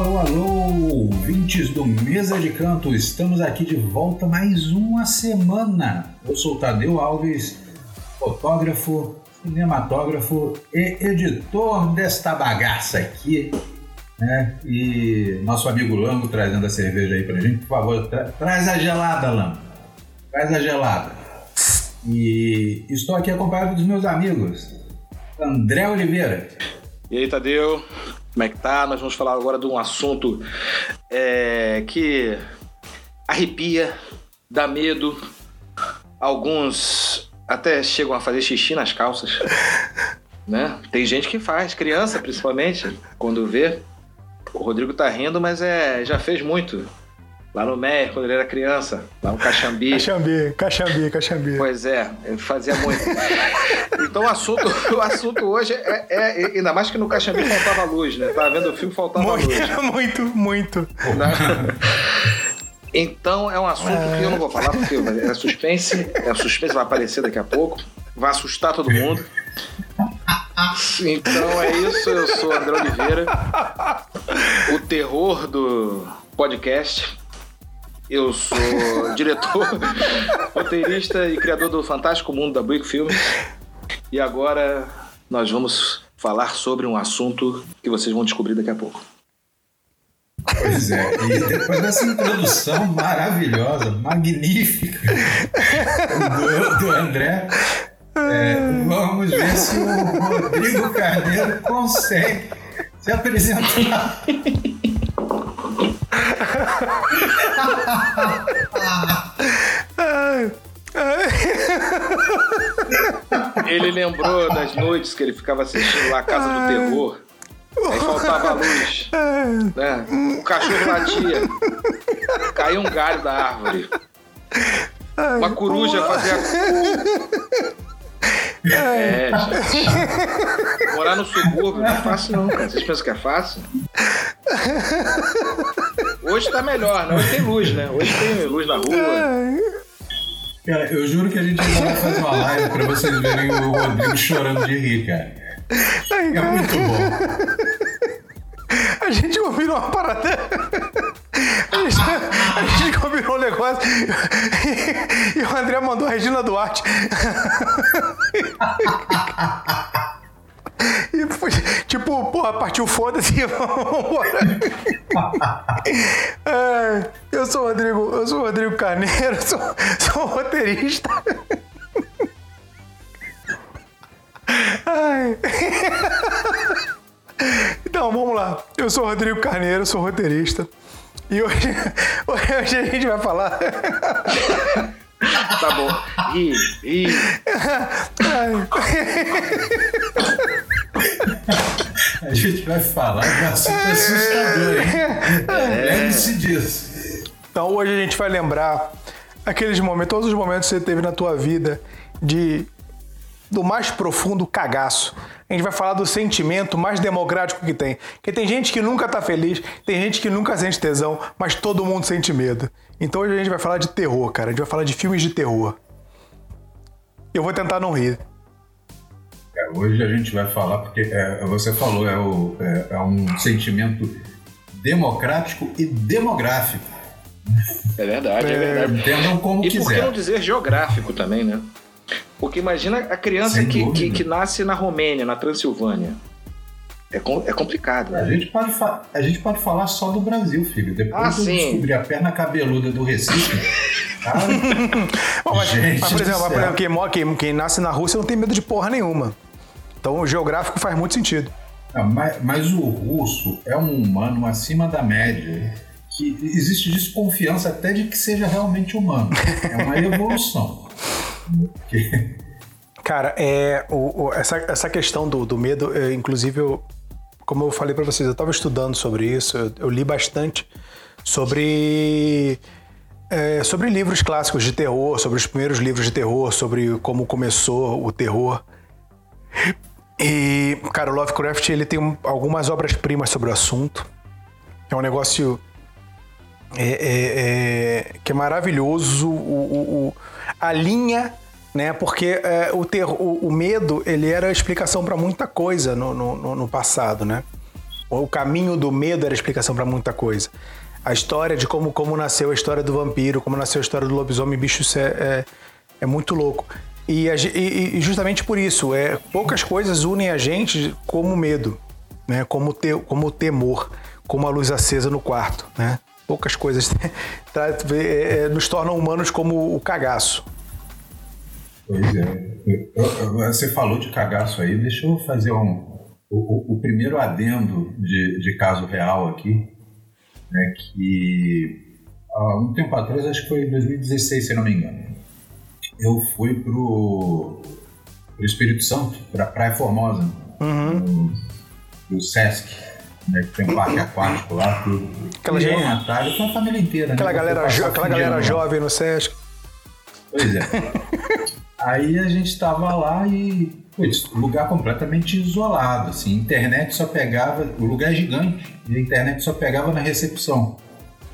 Alô, alô, ouvintes do Mesa de Canto, estamos aqui de volta mais uma semana. Eu sou Tadeu Alves, fotógrafo, cinematógrafo e editor desta bagaça aqui. Né? E nosso amigo Lango trazendo a cerveja aí pra gente, por favor, tra traz a gelada, Lango. Traz a gelada. E estou aqui acompanhado dos meus amigos, André Oliveira. E aí, Tadeu? Como é que tá? Nós vamos falar agora de um assunto é, que arrepia, dá medo. Alguns até chegam a fazer xixi nas calças. Né? Tem gente que faz, criança principalmente, quando vê. O Rodrigo tá rindo, mas é já fez muito. Lá no Meyer, quando ele era criança, lá no Caxambi. Caxambi, Caxambi, Caxambi. Pois é, ele fazia muito. então o assunto, o assunto hoje é, é, Ainda mais que no Caxambi faltava luz, né? Tava vendo o filme faltava muito, luz. Muito, muito. Então é um assunto é... que eu não vou falar porque é suspense, é suspense, vai aparecer daqui a pouco, vai assustar todo mundo. Então é isso, eu sou André Oliveira, o terror do podcast. Eu sou diretor, roteirista e criador do fantástico mundo da Brick Filmes. E agora nós vamos falar sobre um assunto que vocês vão descobrir daqui a pouco. Pois é, e depois dessa introdução maravilhosa, magnífica do, do André, é, vamos ver se o Rodrigo Carneiro consegue se apresentar. Ele lembrou das noites que ele ficava assistindo lá a Casa do Terror. Aí faltava luz. Né? O cachorro latia. Caiu um galho da árvore. Uma coruja fazia. É, gente. Morar no subúrbio não é fácil, não, cara. Vocês pensam que é fácil? Hoje tá melhor, né? Hoje tem luz, né? Hoje tem luz na rua. Cara, eu juro que a gente vai fazer uma live pra vocês verem o Rodrigo chorando de rir, cara. É muito bom. A gente combinou uma parada. A gente, combinou um negócio e, e o André mandou a Regina Duarte. E foi, tipo, porra, partiu foda-se vambora. É, eu sou o Rodrigo, eu sou o Rodrigo Carneiro, sou, sou roteirista. Então, vamos lá. Eu sou o Rodrigo Carneiro, sou roteirista. E hoje, hoje a gente vai falar. Tá bom. Ri, ri. A gente vai falar de um assunto assustador, hein? É. Lembre-se disso. Então hoje a gente vai lembrar aqueles momentos, todos os momentos que você teve na tua vida de do mais profundo cagaço. A gente vai falar do sentimento mais democrático que tem. Porque tem gente que nunca tá feliz, tem gente que nunca sente tesão, mas todo mundo sente medo. Então hoje a gente vai falar de terror, cara. A gente vai falar de filmes de terror. Eu vou tentar não rir. É, hoje a gente vai falar, porque é, você falou, é, o, é, é um sentimento democrático e demográfico. É verdade, é, é verdade. Entendam como e quiser. E por que não dizer geográfico também, né? Porque imagina a criança que, que, que, nasce na Romênia, na Transilvânia. É, com, é complicado. Né? A, gente pode a gente pode falar só do Brasil, filho. Depois ah, eu sim. descobrir a perna cabeluda do Recife. cara, Bom, mas, mas, por exemplo, por exemplo quem, quem, quem nasce na Rússia não tem medo de porra nenhuma. Então o geográfico faz muito sentido. Não, mas, mas, o russo é um humano acima da média. Que existe desconfiança até de que seja realmente humano. É uma evolução. Cara, é, o, o, essa, essa questão do, do medo, é, inclusive, eu, como eu falei para vocês, eu estava estudando sobre isso, eu, eu li bastante sobre, é, sobre livros clássicos de terror, sobre os primeiros livros de terror, sobre como começou o terror. E, cara, o Lovecraft ele tem algumas obras-primas sobre o assunto. É um negócio é, é, é, que é maravilhoso. O, o, a linha né? Porque é, o, ter, o, o, medo ele era a explicação para muita coisa no, no, no, passado, né? O caminho do medo era a explicação para muita coisa. A história de como, como nasceu a história do vampiro, como nasceu a história do lobisomem, bicho, isso é, é, é muito louco. E, e, justamente por isso, é, poucas coisas unem a gente como medo, né? como, te, como temor, como a luz acesa no quarto. Né? Poucas coisas é, é, nos tornam humanos como o cagaço. Pois é. Você falou de cagaço aí, deixa eu fazer um, o, o primeiro adendo de, de caso real aqui, né, que há um tempo atrás, acho que foi em 2016, se não me engano, eu fui pro, pro Espírito Santo, pra Praia Formosa, uhum. no, no Sesc, né, que tem um parque aquático lá, tudo. Aquela gente, Natália, foi a família inteira, aquela né? Galera, aquela galera jovem no Sesc. Pois é. Aí a gente estava lá e putz, lugar completamente isolado, assim, internet só pegava, o lugar é gigante, e a internet só pegava na recepção.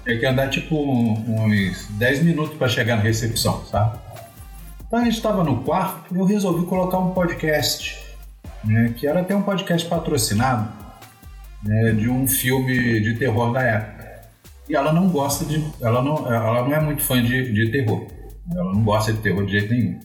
Tinha que andar tipo uns 10 minutos para chegar na recepção, sabe? Então a gente estava no quarto e eu resolvi colocar um podcast, né, que era até um podcast patrocinado, né, de um filme de terror da época. E ela não gosta de. Ela não, ela não é muito fã de, de terror. Ela não gosta de terror de jeito nenhum.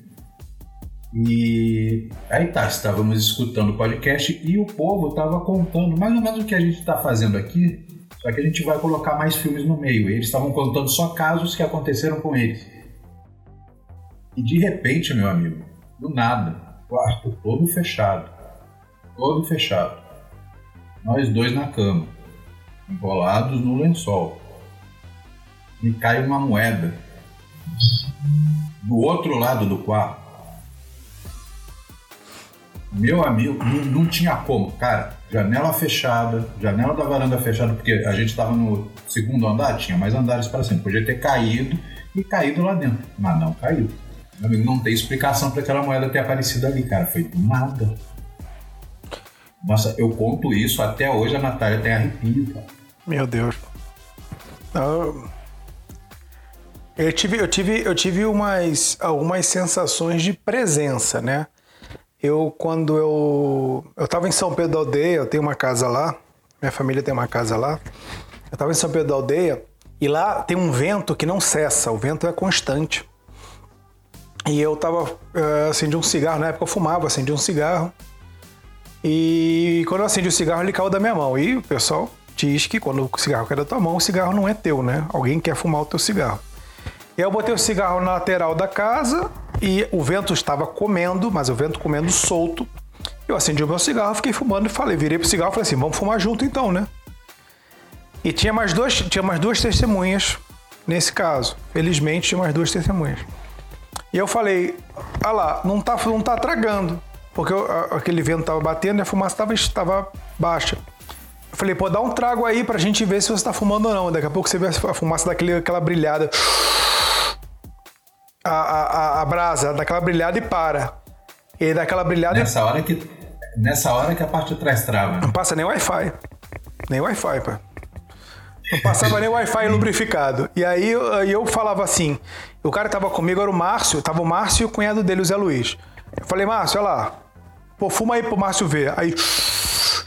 E aí tá, estávamos escutando o podcast e o povo estava contando mais ou menos o que a gente está fazendo aqui, só que a gente vai colocar mais filmes no meio. Eles estavam contando só casos que aconteceram com eles. E de repente, meu amigo, do nada, quarto todo fechado. Todo fechado. Nós dois na cama, enrolados no lençol. E cai uma moeda do outro lado do quarto meu amigo, não, não, tinha como. Cara, janela fechada, janela da varanda fechada, porque a gente estava no segundo andar, tinha mais andares para cima. Podia ter caído e caído lá dentro, mas não caiu. Meu amigo, não tem explicação para aquela moeda ter aparecido ali, cara. Foi do nada. Nossa, eu conto isso até hoje, a Natália tem arrepio, cara. Meu Deus. Eu tive, eu tive, eu tive umas, algumas sensações de presença, né? Eu, quando eu. Eu estava em São Pedro da Aldeia, eu tenho uma casa lá, minha família tem uma casa lá. Eu estava em São Pedro da Aldeia e lá tem um vento que não cessa, o vento é constante. E eu tava, uh, acendi um cigarro, na época eu fumava, acendi um cigarro. E quando eu acendi o cigarro, ele caiu da minha mão. E o pessoal diz que quando o cigarro cai da tua mão, o cigarro não é teu, né? Alguém quer fumar o teu cigarro. E eu botei o cigarro na lateral da casa e o vento estava comendo, mas o vento comendo solto. Eu acendi o meu cigarro, fiquei fumando e falei, virei pro cigarro e falei assim, vamos fumar junto então, né? E tinha mais, dois, tinha mais duas testemunhas nesse caso. Felizmente tinha mais duas testemunhas. E eu falei, ah lá, não tá, não tá tragando. Porque eu, aquele vento tava batendo e a fumaça tava, estava baixa. Eu falei, pô, dá um trago aí pra gente ver se você tá fumando ou não. Daqui a pouco você vê a fumaça daquele, aquela brilhada a, a, a brasa, daquela brilhada e para. E daquela brilhada. Nessa hora que, nessa hora que a parte de trás trava. Não passa nem Wi-Fi. Nem Wi-Fi, pá. Não passava nem Wi-Fi lubrificado. E aí eu, eu falava assim: o cara que tava comigo era o Márcio, tava o Márcio e o cunhado dele, o Zé Luiz. Eu falei, Márcio, olha lá. Pô, fuma aí pro Márcio ver. Aí,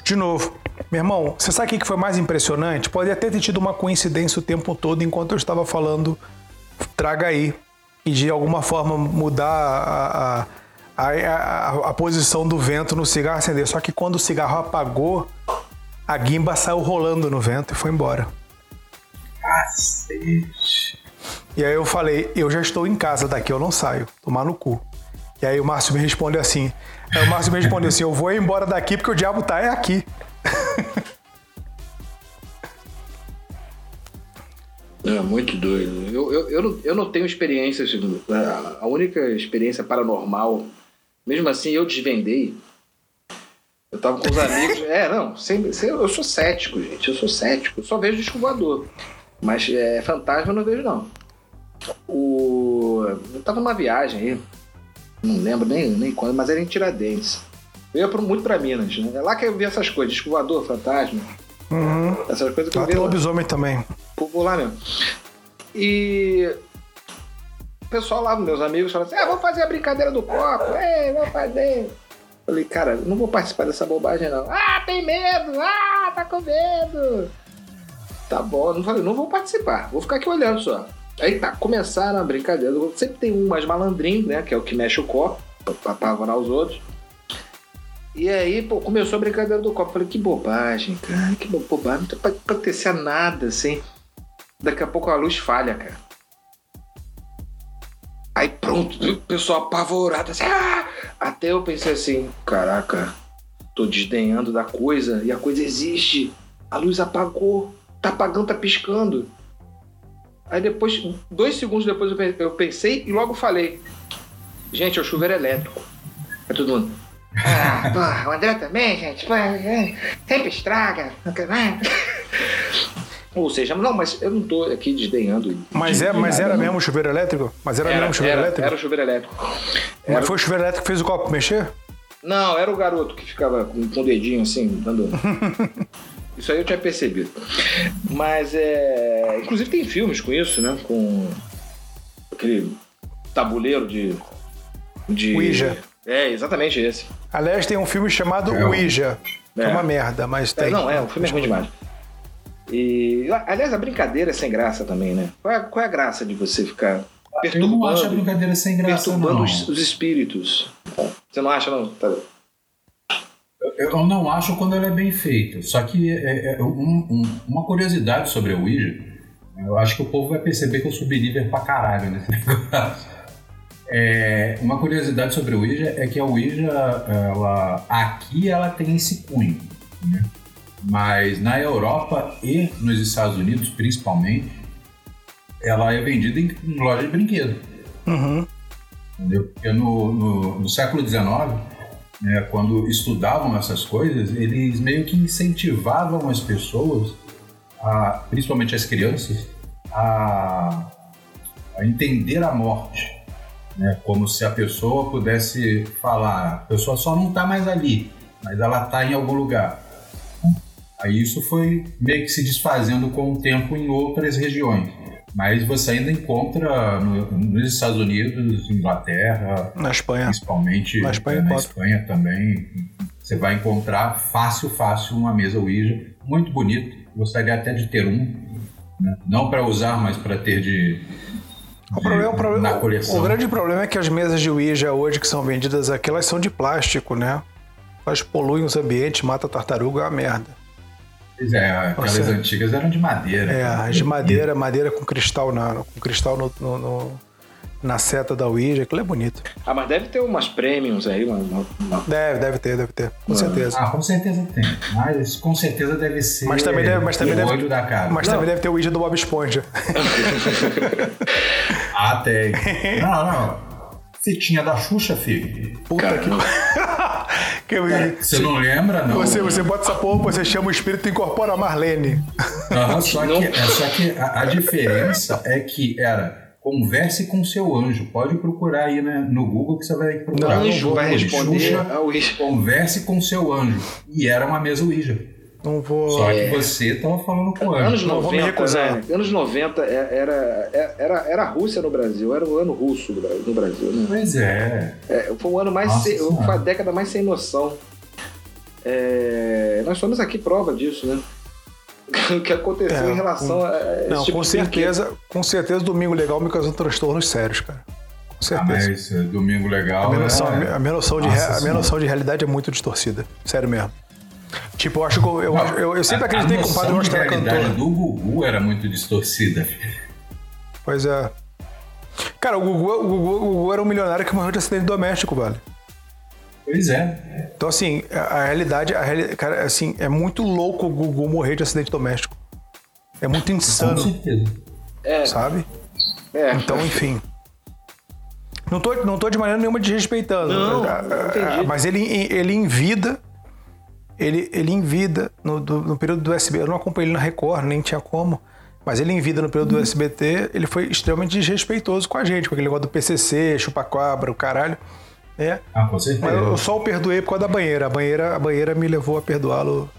de novo. Meu irmão, você sabe o que foi mais impressionante? Pode até ter tido uma coincidência o tempo todo enquanto eu estava falando, traga aí e de alguma forma mudar a, a, a, a, posição do vento no cigarro acender. Só que quando o cigarro apagou, a guimba saiu rolando no vento e foi embora. Cacete. E aí eu falei, eu já estou em casa daqui, eu não saio. Tomar no cu. E aí o Márcio me respondeu assim. Aí o Márcio me respondeu assim, eu vou embora daqui porque o diabo tá é aqui. É, muito doido. Eu, eu, eu, não, eu não tenho experiências. A única experiência paranormal, mesmo assim, eu desvendei. Eu tava com os amigos. É, não, sem, eu sou cético, gente. Eu sou cético. Eu só vejo disco voador. Mas é, fantasma eu não vejo, não. O, eu tava numa viagem aí. Não lembro nem, nem quando, mas era em Tiradentes. Eu ia muito pra Minas. Né? É lá que eu vi essas coisas: disco voador, fantasma. Uhum. Essas coisas que eu vi. Lá lobisomem também. Vou lá mesmo. E o pessoal lá, meus amigos, falaram assim: ah, vamos fazer a brincadeira do copo, é, vamos fazer. Falei, cara, não vou participar dessa bobagem, não. Ah, tem medo! Ah, tá com medo! Tá bom, não falei, não vou participar, vou ficar aqui olhando só. Aí tá, começaram a brincadeira. Sempre tem um mais malandrinho, né? Que é o que mexe o copo, pra apavorar os outros. E aí, pô, começou a brincadeira do copo. Falei, que bobagem, cara, que bobagem. Não pode acontecer nada, assim. Daqui a pouco a luz falha, cara. Aí pronto, o pessoal apavorado, assim, ah! Até eu pensei assim, caraca, tô desdenhando da coisa e a coisa existe. A luz apagou, tá apagando, tá piscando. Aí depois, dois segundos depois eu pensei e logo falei, gente, é o chuveiro elétrico. É todo mundo. Ah, pô, o André também, gente, pô, é, sempre estraga. Ou seja, não, mas eu não tô aqui desdenhando. Mas, de, é, mas nada, era não. mesmo chuveiro elétrico? Mas era, Era, mesmo chuveiro era, elétrico? Era o chuveiro elétrico. Mas Era- foi o chuveiro elétrico que fez o copo mexer? Não, era o garoto que ficava com, com o dedinho assim, dando. isso aí eu tinha percebido. Mas é. Inclusive tem filmes com isso, né? Com aquele tabuleiro de. de... Ouija. É, exatamente esse. Aliás, tem um filme chamado É. Ouija. Que é É. uma merda, mas É, tem. não, é, o filme é ruim demais. E, aliás, a brincadeira é sem graça também, né? Qual é, qual é a graça de você ficar Eu não acho a perturbando, brincadeira sem graça, perturbando não. os, os espíritos? Você não acha, não? Tá- Eu não acho quando ela é bem feita. Só que é, é um- um- uma curiosidade sobre a Ouija, eu acho que o povo vai perceber que eu sou believer pra caralho nesse negócio. É, uma curiosidade sobre a Ouija é que a Ouija, ela, aqui ela tem esse cunho, né? mas na Europa e nos Estados Unidos, principalmente, ela é vendida em, em loja de brinquedo. Uhum. Entendeu? Porque no, no, no século XIX, né, quando estudavam essas coisas, eles meio que incentivavam as pessoas, a, principalmente as crianças, a, a entender a morte. Né, como se a pessoa pudesse falar, a pessoa só não está mais ali, mas ela está em algum lugar. Aí isso foi meio que se desfazendo com o tempo em outras regiões. Mas você ainda encontra no- nos Estados Unidos, Inglaterra, Na Espanha. principalmente Na Espanha eh, na. Espanha também. Você vai encontrar fácil, fácil uma mesa Ouija, muito bonito. Gostaria até de ter um, né? não para usar, mas para ter de, O, problema, o, problema- na coleção. o grande problema é que as mesas de Ouija hoje que são vendidas aqui, elas são de plástico, né? Elas poluem os ambientes, mata tartaruga, é uma merda. Pois é, aquelas Você- antigas eram de madeira. É, as de madeira, madeira com cristal na, com cristal no, no- no- na seta da Ouija, aquilo é bonito. Ah, mas deve ter umas premiums aí, uma, uma- uma- Deve, deve ter, deve ter, com certeza. Ah, com certeza tem. Mas com certeza deve ser Mas também deve, mas também o deve, olho da cara. mas também deve ter o Ouija do Bob Esponja. Ah, tem. Não, não. Fitinha da Xuxa, filho. Puta que. Que Você não lembra, não? você, você bota essa porra, você chama o espírito e incorpora a Marlene. Aham, só, Não. que, é, só que a, a diferença é que era converse com seu anjo. Pode procurar aí né, no Google que você vai O procurar. anjo vai Xuxa, responder ao Ouija. Converse com seu anjo. E era uma mesa Ouija. Não vou. Só que você tava falando com o Anos anjo. Não, vou me 90, recusar. né? Anos 90 é- era, era, era a Rússia no Brasil, era o ano russo no Brasil, né? Pois é. É, foi o ano mais sem, foi a década mais sem noção. É, nós somos aqui prova disso, né? o que aconteceu É, em relação com- a esse Não, tipo com de certeza, com certeza, Domingo Legal me causou transtornos sérios, cara. Com Ah, certeza. mas eh, domingo legal. A minha, noção, é- a minha noção de, a minha noção de realidade é muito distorcida. Sério mesmo. Tipo, eu acho que eu, eu, eu, eu sempre A- acreditei a que o Padre Washington de era realidade cantor. do Gugu era muito distorcida. Pois é. Cara, o Gugu, o, Gugu, o Gugu era um milionário que morreu de acidente doméstico, velho. Pois é. Então, assim, a, a realidade, a reali- cara, assim, é muito louco o Gugu morrer de acidente doméstico. É muito Com insano, certeza. É, sabe? é. Então, enfim. Não tô, não tô de maneira nenhuma desrespeitando. Não, Ah, não entendi. ah, Mas ele, ele em vida. Ele, ele em vida, no, do- no período do SBT, eu não acompanhei ele na Record, nem tinha como. Mas ele em vida, no período do SBT, ele foi extremamente desrespeitoso com a gente, com aquele negócio do PCC, chupacabra, o caralho. É. Ah, com certeza. Mas eu só o perdoei por causa da banheira. A banheira, a banheira me levou a perdoá-lo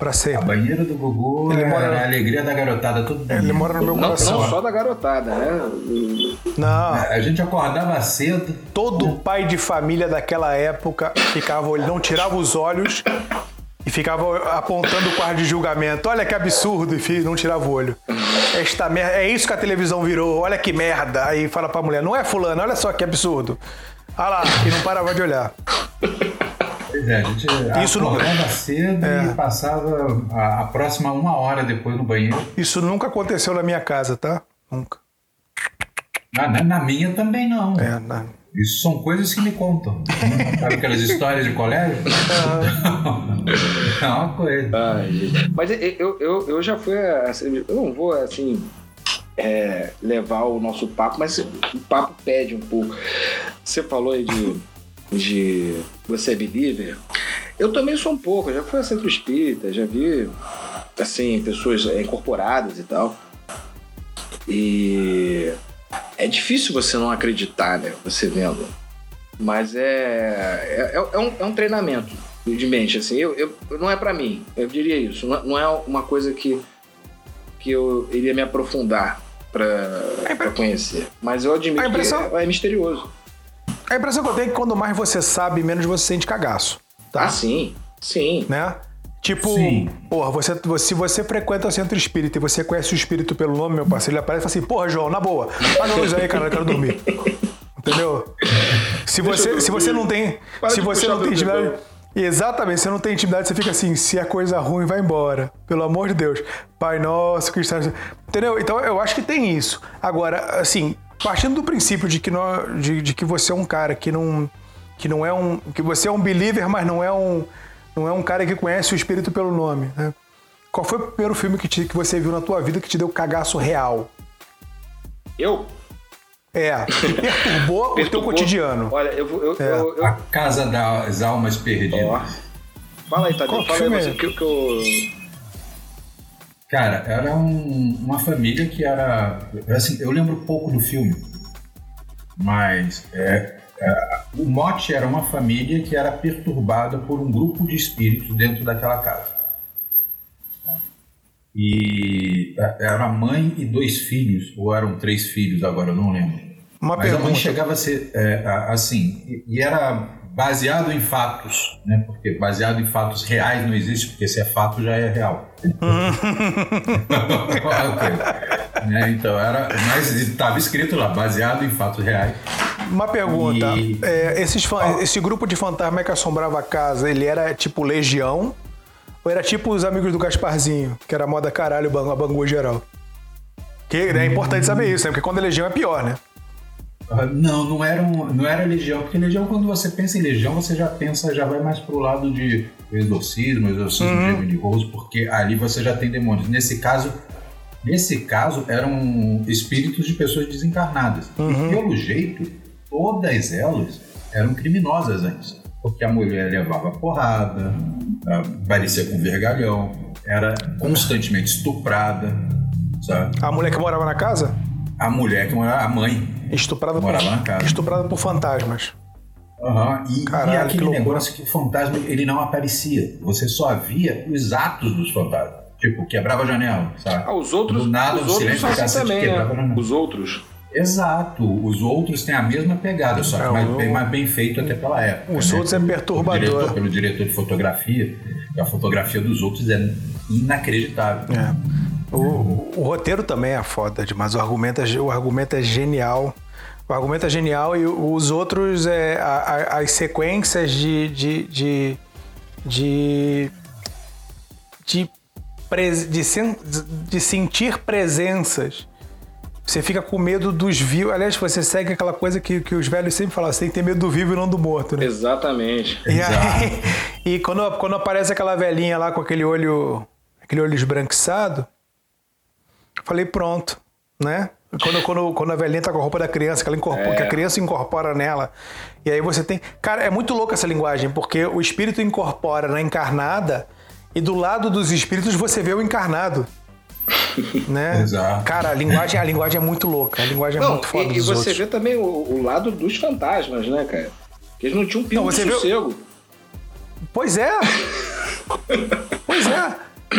Pra A sempre. banheira do Gugu Ele é mora- a alegria da garotada todo dia. Ele mora no meu Não, coração. não só da garotada, né? Não, A gente acordava cedo, todo pai de família daquela época ficava, ele não tirava os olhos e ficava apontando o quarto de julgamento. Olha que absurdo, e filho, não tirava o olho. Esta merda, é isso que a televisão virou, olha que merda. Aí fala pra mulher, não é fulano, olha só que absurdo. Olha lá, e não parava de olhar. É, a gente Isso não- acordava cedo É. e passava a, a próxima uma hora depois no banheiro. Isso nunca aconteceu na minha casa, tá? Nunca. Ah, na, na minha também não. É, na- Isso são coisas que me contam. Sabe aquelas histórias de colégio? é uma coisa. Ai. Mas eu, eu, eu já fui. assim, eu não vou assim. é, levar o nosso papo, mas o papo pede um pouco. Você falou aí de, de você é believer. Eu também sou um pouco, já fui a centro espírita, já vi assim, pessoas é, incorporadas e tal. E é difícil você não acreditar, né? Você vendo. Mas é, é, é, um, é um treinamento de mente, assim. Eu, eu, não é pra mim, eu diria isso. Não, não é uma coisa que, que eu iria me aprofundar pra, pra conhecer. Mas eu admito A impressão- que é, é misterioso. A impressão que eu tenho é que quando mais você sabe, menos você sente cagaço. Ah, sim. Sim. né? Tipo, Sim. porra, você, você- se você frequenta o centro espírita e você conhece o espírito pelo nome, meu parceiro, ele aparece e fala assim, porra, João, na boa, apaga a luz aí, cara, eu quero dormir. Entendeu? Se Deixa você, se você não tem. Para se você não tem intimidade. Exatamente, se você não tem intimidade, você fica assim, se a coisa ruim vai embora. Pelo amor de Deus. Pai nosso, está. Entendeu? Então eu acho que tem isso. Agora, assim, partindo do princípio de que, nós, de, de que você é um cara que não. Que não é um. Que você é um believer, mas não é um. Não é um cara que conhece o espírito pelo nome. Né? Qual foi o primeiro filme que, te- que você viu na tua vida que te deu cagaço real? Eu? É, que perturbou, o teu cotidiano. Olha, eu vou. Eu, É. eu- eu- A Casa das Almas Perdidas. Ó. Fala aí, Tadeu. Qual Fala aí você é? que, que eu. Cara, era um- uma família que era. Assim, eu lembro pouco do filme, mas é, é, o mote era uma família que era perturbada por um grupo de espíritos dentro daquela casa. E é, era a mãe e dois filhos, ou eram três filhos, agora eu não lembro. Uma Mas a mãe pergunta. chegava a ser é, assim, e- e era baseado em fatos, né? Porque baseado em fatos reais não existe, porque se é fato já é real. Ok. Né, Então era, mas estava escrito lá, baseado em fatos reais. Uma pergunta. E- É, esses Esse grupo de fantasma que assombrava a casa, ele era tipo Legião? Ou era tipo os amigos do Gasparzinho, que era moda caralho, a bangu geral? Que né, é importante saber isso, né? Porque quando é Legião é pior, né? Ah, Não, não era, um, não era legião, porque legião, quando você pensa em legião, você já pensa, já vai mais pro lado de exorcismo, exorcismo de Emily Rose, porque ali você já tem demônios. Nesse caso, nesse caso, eram espíritos de pessoas desencarnadas. E pelo jeito, todas elas eram criminosas antes. Porque a mulher levava porrada, ah, parecia com vergalhão, era constantemente estuprada, sabe? A mulher que morava na casa? A mulher que morava, a mãe, Estuprada Morava por, na casa. estuprada por fantasmas. Aham, E, Caralho, e que aquele negócio que o fantasma ele não aparecia. Você só via os atos dos fantasmas. Tipo, quebrava a janela, sabe? Ah, os outros, Do nada, os um outros silêncio assim também, né? Os outros. Exato. Os outros têm a mesma pegada, só que É, mais, o- bem mais bem feito até pela época. Os né? outros é Pelo perturbador. diretor- pelo diretor de fotografia. A fotografia dos outros é inacreditável. É. O, o roteiro também é foda demais. O argumento é, o argumento é genial. O argumento é genial e os outros, é, a- a- as sequências de. de, de, de, de, de sen- de sentir presenças. Você fica com medo dos vivos. Aliás, você segue aquela coisa que, que os velhos sempre falam: você tem que ter medo do vivo e não do morto, né? Exatamente. E, aí, e quando, quando aparece aquela velhinha lá com aquele olho, aquele olho esbranquiçado, falei, pronto, né? Quando, quando, quando a velhinha tá com a roupa da criança, que, ela incorpora, que a criança incorpora nela. E aí você tem. Cara, é muito louca essa linguagem, porque o espírito incorpora na encarnada e do lado dos espíritos você vê o encarnado. né? Exato. Cara, a linguagem, a linguagem é muito louca. A linguagem é Não, muito foda e, e você outros. vê também o, o lado dos fantasmas, né, cara? Que eles não tinham um pingo Não, você de vê o- sossego. Pois é. Pois é.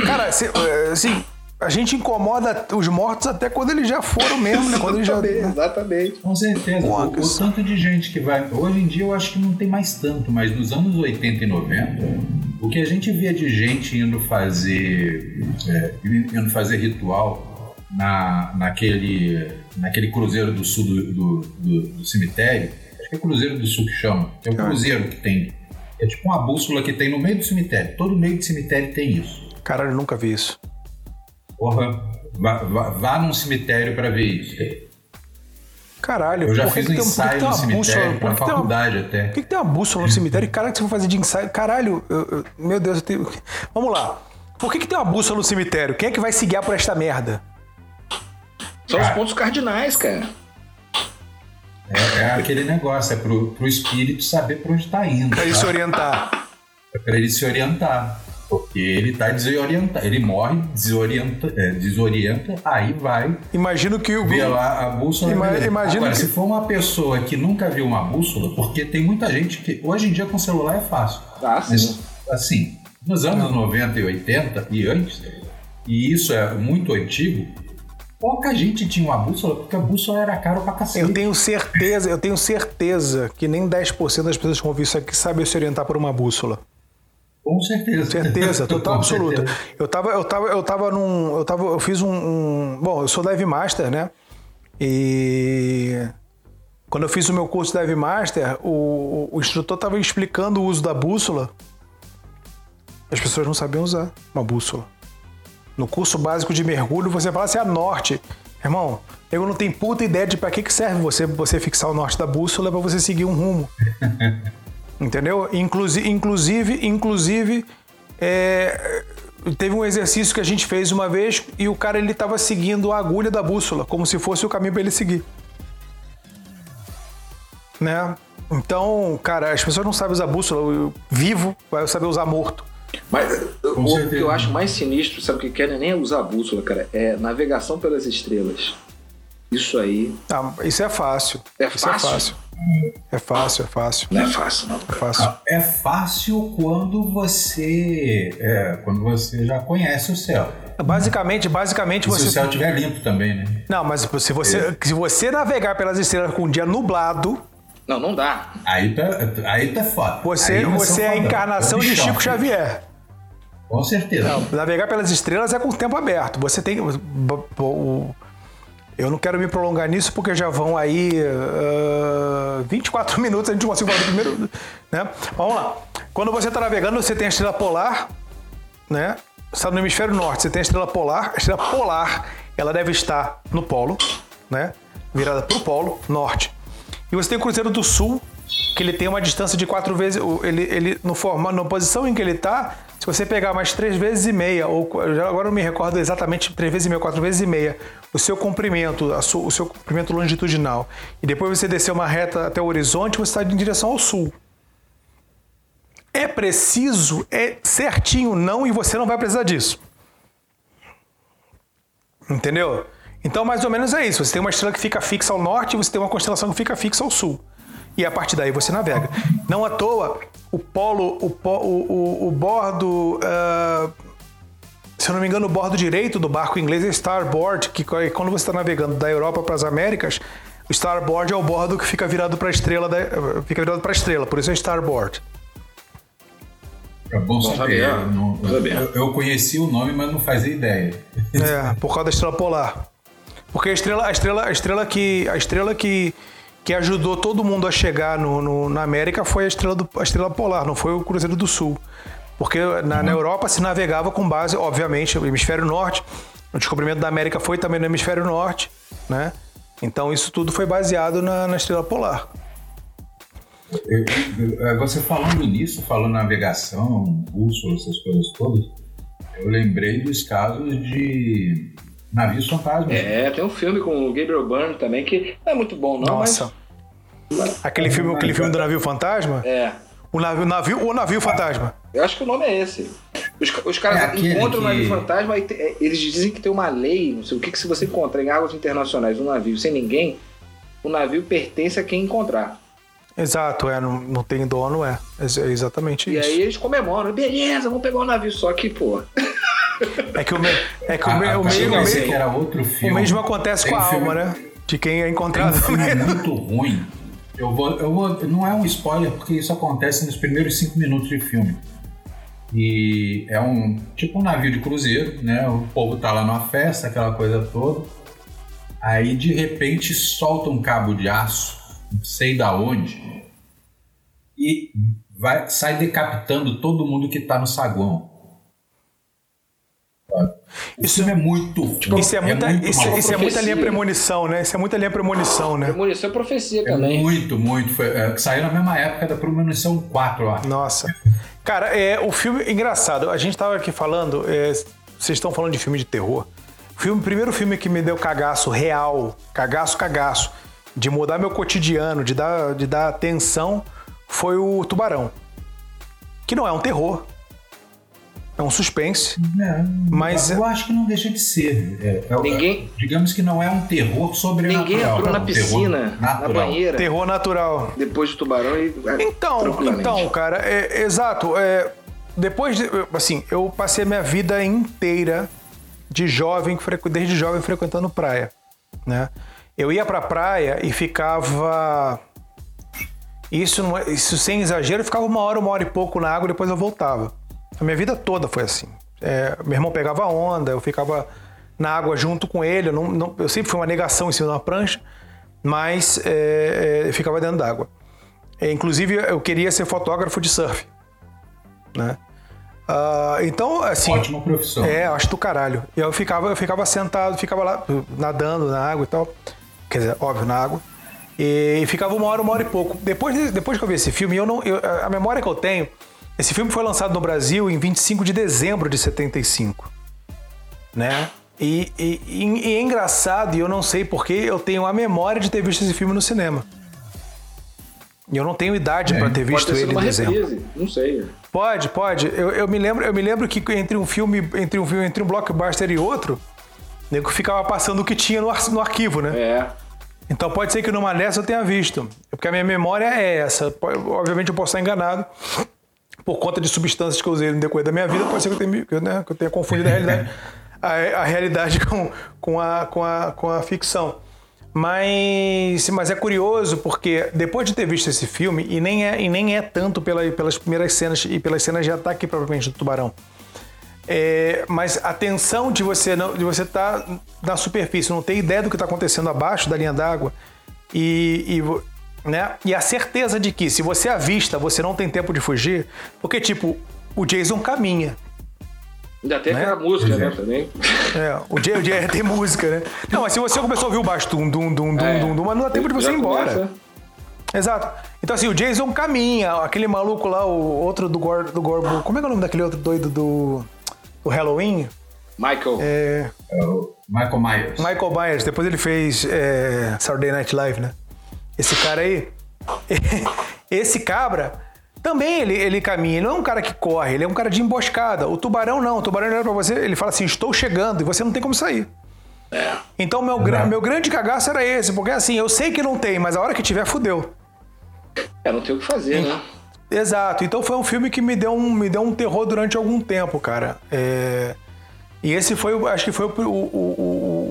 Cara, assim, a gente incomoda os mortos até quando eles já foram mesmo, né? Quando eles já... Exatamente. Com certeza. O, o, tanto de gente que vai. Hoje em dia eu acho que não tem mais tanto, mas nos anos 80 e 90, o que a gente via de gente indo fazer. É, indo fazer ritual na, naquele, naquele cruzeiro do sul do, do, do, do cemitério. Acho que é Cruzeiro do Sul que chama. É o cruzeiro que tem. É tipo uma bússola que tem no meio do cemitério. Todo meio do cemitério tem isso. Caralho, eu nunca vi isso. Porra, vá, vá, vá num cemitério para ver isso. Caralho, eu já fiz um ensaio no cemitério, na faculdade uma, até. Por que, que tem uma bússola no cemitério? Caralho, que você vai fazer de ensaio? Caralho, eu, eu, meu Deus, eu tenho... Vamos lá. Por que, que tem uma bússola no cemitério? Quem é que vai se guiar por esta merda? São cara, os pontos cardinais, cara. É, é, aquele negócio, é pro, pro espírito saber pra onde tá indo. Pra ele se orientar. É pra ele se orientar. Porque ele tá desorientado, ele morre, desorienta, é, desorienta, aí vai. Imagino que o. Vê lá a bússola. Ima, imagino Agora, que... se for uma pessoa que nunca viu uma bússola, porque tem muita gente que. Hoje em dia com celular é fácil. Ah, sim. Mas, assim, nos anos Não. 90 e 80 e antes, e isso é muito antigo, pouca gente tinha uma bússola, porque a bússola era caro pra cacete. Eu tenho certeza, eu tenho certeza que nem 10% das pessoas que vão isso aqui sabem se orientar por uma bússola. Com certeza. Certeza, total absoluta. Eu tava, eu tava, eu tava num. Eu, tava, eu fiz um, um. Bom, eu sou Dive Master, né? E. Quando eu fiz o meu curso Dive Master, o, o instrutor estava explicando o uso da bússola. As pessoas não sabiam usar uma bússola. No curso básico de mergulho, você fala assim, a norte. Irmão, eu não tenho puta ideia de para que, que serve você, você fixar o norte da bússola para você seguir um rumo. Entendeu? Inclusive, inclusive, inclusive é, teve um exercício que a gente fez uma vez e o cara ele estava seguindo a agulha da bússola, como se fosse o caminho para ele seguir. Né? Então, cara, as pessoas não sabem usar bússola. vivo vai saber usar morto. Mas o que eu acho mais sinistro, sabe o que querem é nem usar a bússola, cara? É navegação pelas estrelas. Isso aí. Ah, isso é fácil. É isso fácil. É fácil. É fácil, é fácil. Não é fácil, não. É fácil. É fácil quando você é, quando você já conhece o céu. Basicamente, basicamente e você. Se o céu estiver limpo também, né? Não, mas se você, é. se você navegar pelas estrelas com um dia nublado. Não, não dá. Aí tá, aí tá foda. Você, aí você é a encarnação de Chico Xavier. Com certeza. Não, navegar pelas estrelas é com o tempo aberto. Você tem. O, eu não quero me prolongar nisso porque já vão aí uh, 24 minutos, a gente consegue falar do primeiro. Né? Vamos lá. Quando você está navegando, você tem a estrela polar, né? está no hemisfério norte, você tem a estrela polar. A estrela polar, ela deve estar no polo, né? virada para o polo norte. E você tem o Cruzeiro do Sul, que ele tem uma distância de quatro vezes. Ele, ele no formato, na posição em que ele está, se você pegar mais três vezes e meia, ou agora não me recordo exatamente três vezes e meia, quatro vezes e meia, o seu comprimento, o seu comprimento longitudinal, e depois você descer uma reta até o horizonte, você está em direção ao sul. É preciso, é certinho, não, e você não vai precisar disso. Entendeu? Então, mais ou menos é isso. Você tem uma estrela que fica fixa ao norte e você tem uma constelação que fica fixa ao sul e a partir daí você navega. Não à toa, o polo, o, o, o, o bordo. Uh, se eu não me engano, o bordo direito do barco inglês é starboard, que quando você está navegando da Europa para as Américas, o starboard é o bordo que fica virado para a estrela, da, fica virado para a estrela, por isso é starboard. É bom saber. Eu, não, eu, eu conheci o nome, mas não fazia ideia. É, por causa da estrela polar. Porque a estrela, a estrela, a estrela que, a estrela que que ajudou todo mundo a chegar no, no, na América foi a estrela, do, a estrela polar, não foi o Cruzeiro do Sul. Porque na, uhum. na Europa se navegava com base, obviamente, no hemisfério norte. O descobrimento da América foi também no hemisfério norte, né? Então isso tudo foi baseado na, na estrela polar. É, você falando nisso, falando navegação, bússola, essas coisas todas, eu lembrei dos casos de Navios Fantasmas. É, tem um filme com o Gabriel Byrne também que não é muito bom, não. Nossa. Mas... Aquele filme, aquele filme do Navio Fantasma? É. O navio, navio ou navio fantasma? Eu acho que o nome é esse. Os, os caras é encontram o navio fantasma e te, é, eles dizem que tem uma lei, não sei o que, que se você encontrar em águas internacionais um navio sem ninguém, o navio pertence a quem encontrar. Exato, é, não, não tem dono, é. É exatamente e isso. E aí eles comemoram, beleza, vamos pegar o um navio, só que, pô. É que o, me, é que o, me, Ah, o, tá, meio, eu o, pensei meio- que era outro filme. o mesmo acontece Tem com a filme- alma, né? De quem é Tem encontrado. um filme muito ruim. Eu vou, eu vou, não é um spoiler porque isso acontece nos primeiros cinco minutos de filme. E é um tipo um navio de cruzeiro, né? O povo tá lá numa festa, aquela coisa toda. Aí de repente solta um cabo de aço, não sei da onde, e vai, sai decapitando todo mundo que tá no saguão. Isso- filme é muito. Isso é muita, muito isso, isso é muita linha premonição, né? Isso é muita linha premonição, né? Premonição é profecia É também. muito, muito. Foi, é, saiu na mesma época da Premonição 4, ó. Nossa. Cara, é, o filme. Engraçado, a gente tava aqui falando. é, vocês estão falando de filme de terror. O filme, primeiro filme que me deu cagaço real, cagaço, cagaço, de mudar meu cotidiano, de dar, de dar atenção, foi o Tubarão. Que não é um terror. É um suspense. É, Mas- eu acho que não deixa de ser. É, é- Ninguém- digamos que não é um terror sobrenatural. Ninguém entrou é na um piscina, terror na natural. banheira, Terror natural. depois do tubarão e. é, Então, então, cara, é, exato. é, depois, de, eu- assim, eu passei a minha vida inteira de jovem, desde jovem frequentando praia, né? Eu ia pra praia e ficava isso, é- isso sem exagero, eu ficava uma hora, uma hora e pouco na água, depois eu voltava. A minha vida toda foi assim. É, meu irmão pegava onda, eu ficava na água junto com ele. Eu, não, não- eu sempre fui uma negação em cima de uma prancha, mas é, é, eu ficava dentro d'água. É, inclusive, eu queria ser fotógrafo de surf. Né? Ah, então, assim. Ótima profissão. É, acho do caralho. E eu ficava, eu ficava sentado, ficava lá nadando na água e tal. Quer dizer, óbvio, na água. E ficava uma hora, uma hora e pouco. Depois, de- depois que eu vi esse filme, eu não, eu- a memória que eu tenho, esse filme foi lançado no Brasil em 25 de dezembro de 75. Né? E, e- e- e é engraçado, e eu não sei porque eu tenho a memória de ter visto esse filme no cinema. E eu não tenho idade É, pra ter visto ele em uma dezembro. reprise, não sei. Pode, pode. Eu, eu me lembro, eu me lembro que entre um filme, entre um filme, entre um blockbuster e outro, o nego ficava passando o que tinha no, ar- no arquivo, né? É. Então pode ser que numa dessa eu tenha visto. Porque a minha memória é essa. Obviamente eu posso estar enganado. Por conta de substâncias que eu usei no decorrer da minha vida, pode ser que eu tenha, que eu, né, que eu tenha confundido a realidade, a, a realidade com, com, a, com, a, com a ficção. Mas, mas é curioso porque depois de ter visto esse filme, e nem é, e nem é tanto pela, pelas primeiras cenas e pelas cenas de ataque propriamente do tubarão, é, mas a tensão de você não, de você estar na superfície, não ter ideia do que está acontecendo abaixo da linha d'água e, né? e a certeza de que se você avista, você não tem tempo de fugir, porque tipo o Jason caminha, Ainda tem Né? aquela música, né? é. Também. é, o Jay, o Jay tem música, né? Não, mas se você começou a ouvir o baixo dum dum dum dum É. dum, dum mas não dá tempo de você ir embora. começa- Exato. Então, assim, o Jason caminha, aquele maluco lá, o outro do Gore, do Gore como é que é o nome daquele outro doido do, do Halloween? Michael. É, É Michael Myers. Michael Myers, depois ele fez é, Saturday Night Live, né? Esse cara aí, esse cabra, também ele, ele caminha, ele não é um cara que corre, ele é um cara de emboscada. O tubarão não, o tubarão olha pra você, ele fala assim, estou chegando, e você não tem como sair. Então, meu, gra- meu grande cagaço era esse, porque assim, eu sei que não tem, mas a hora que tiver, fudeu. É, não tem o que fazer, né? Exato. Então foi um filme que me deu um, me deu um terror durante algum tempo, cara. É, E esse foi, o- acho que foi o, o-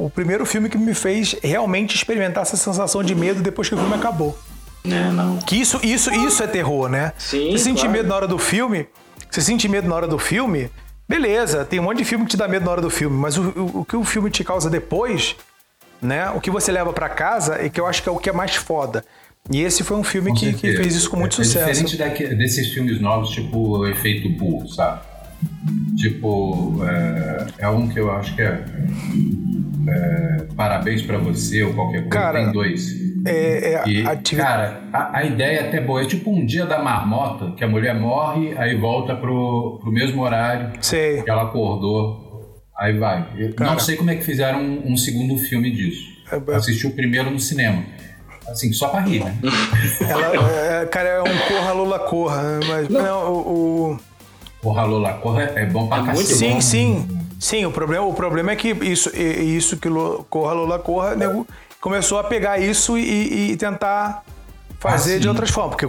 o- o primeiro filme que me fez realmente experimentar essa sensação de medo depois que o filme acabou. É, não. Que isso, isso, isso é terror, né? Sim, Você sente claro. medo na hora do filme, você sente medo na hora do filme, beleza, tem um monte de filme que te dá medo na hora do filme, mas o, o- o que o filme te causa depois, né? O que você leva pra casa é que eu acho que é o que é mais foda. E esse foi um filme que, que fez isso com muito é, sucesso. É diferente daque- desses filmes novos, tipo o Efeito Burro, sabe? Tipo, é, é um que eu acho que é, é, Parabéns pra você ou qualquer coisa. Cara, Tem dois. É, é, E, cara, a, a ideia é até boa. É tipo um dia da marmota, que a mulher morre, aí volta pro, pro mesmo horário Sei. que ela acordou, aí vai. Cara. não sei como é que fizeram um, um segundo filme disso. É, é- Assisti o primeiro no cinema. Assim, só pra rir, né? Ela, é, cara, é um corra Lula corra, né? mas não, o, o- Porra, Lola, corra é bom pra muito cacete. sim, bom. sim, sim. O problema, o problema é que isso, isso que corra Lula corra, nego começou a pegar isso e, e tentar fazer Assim. de outras formas, porque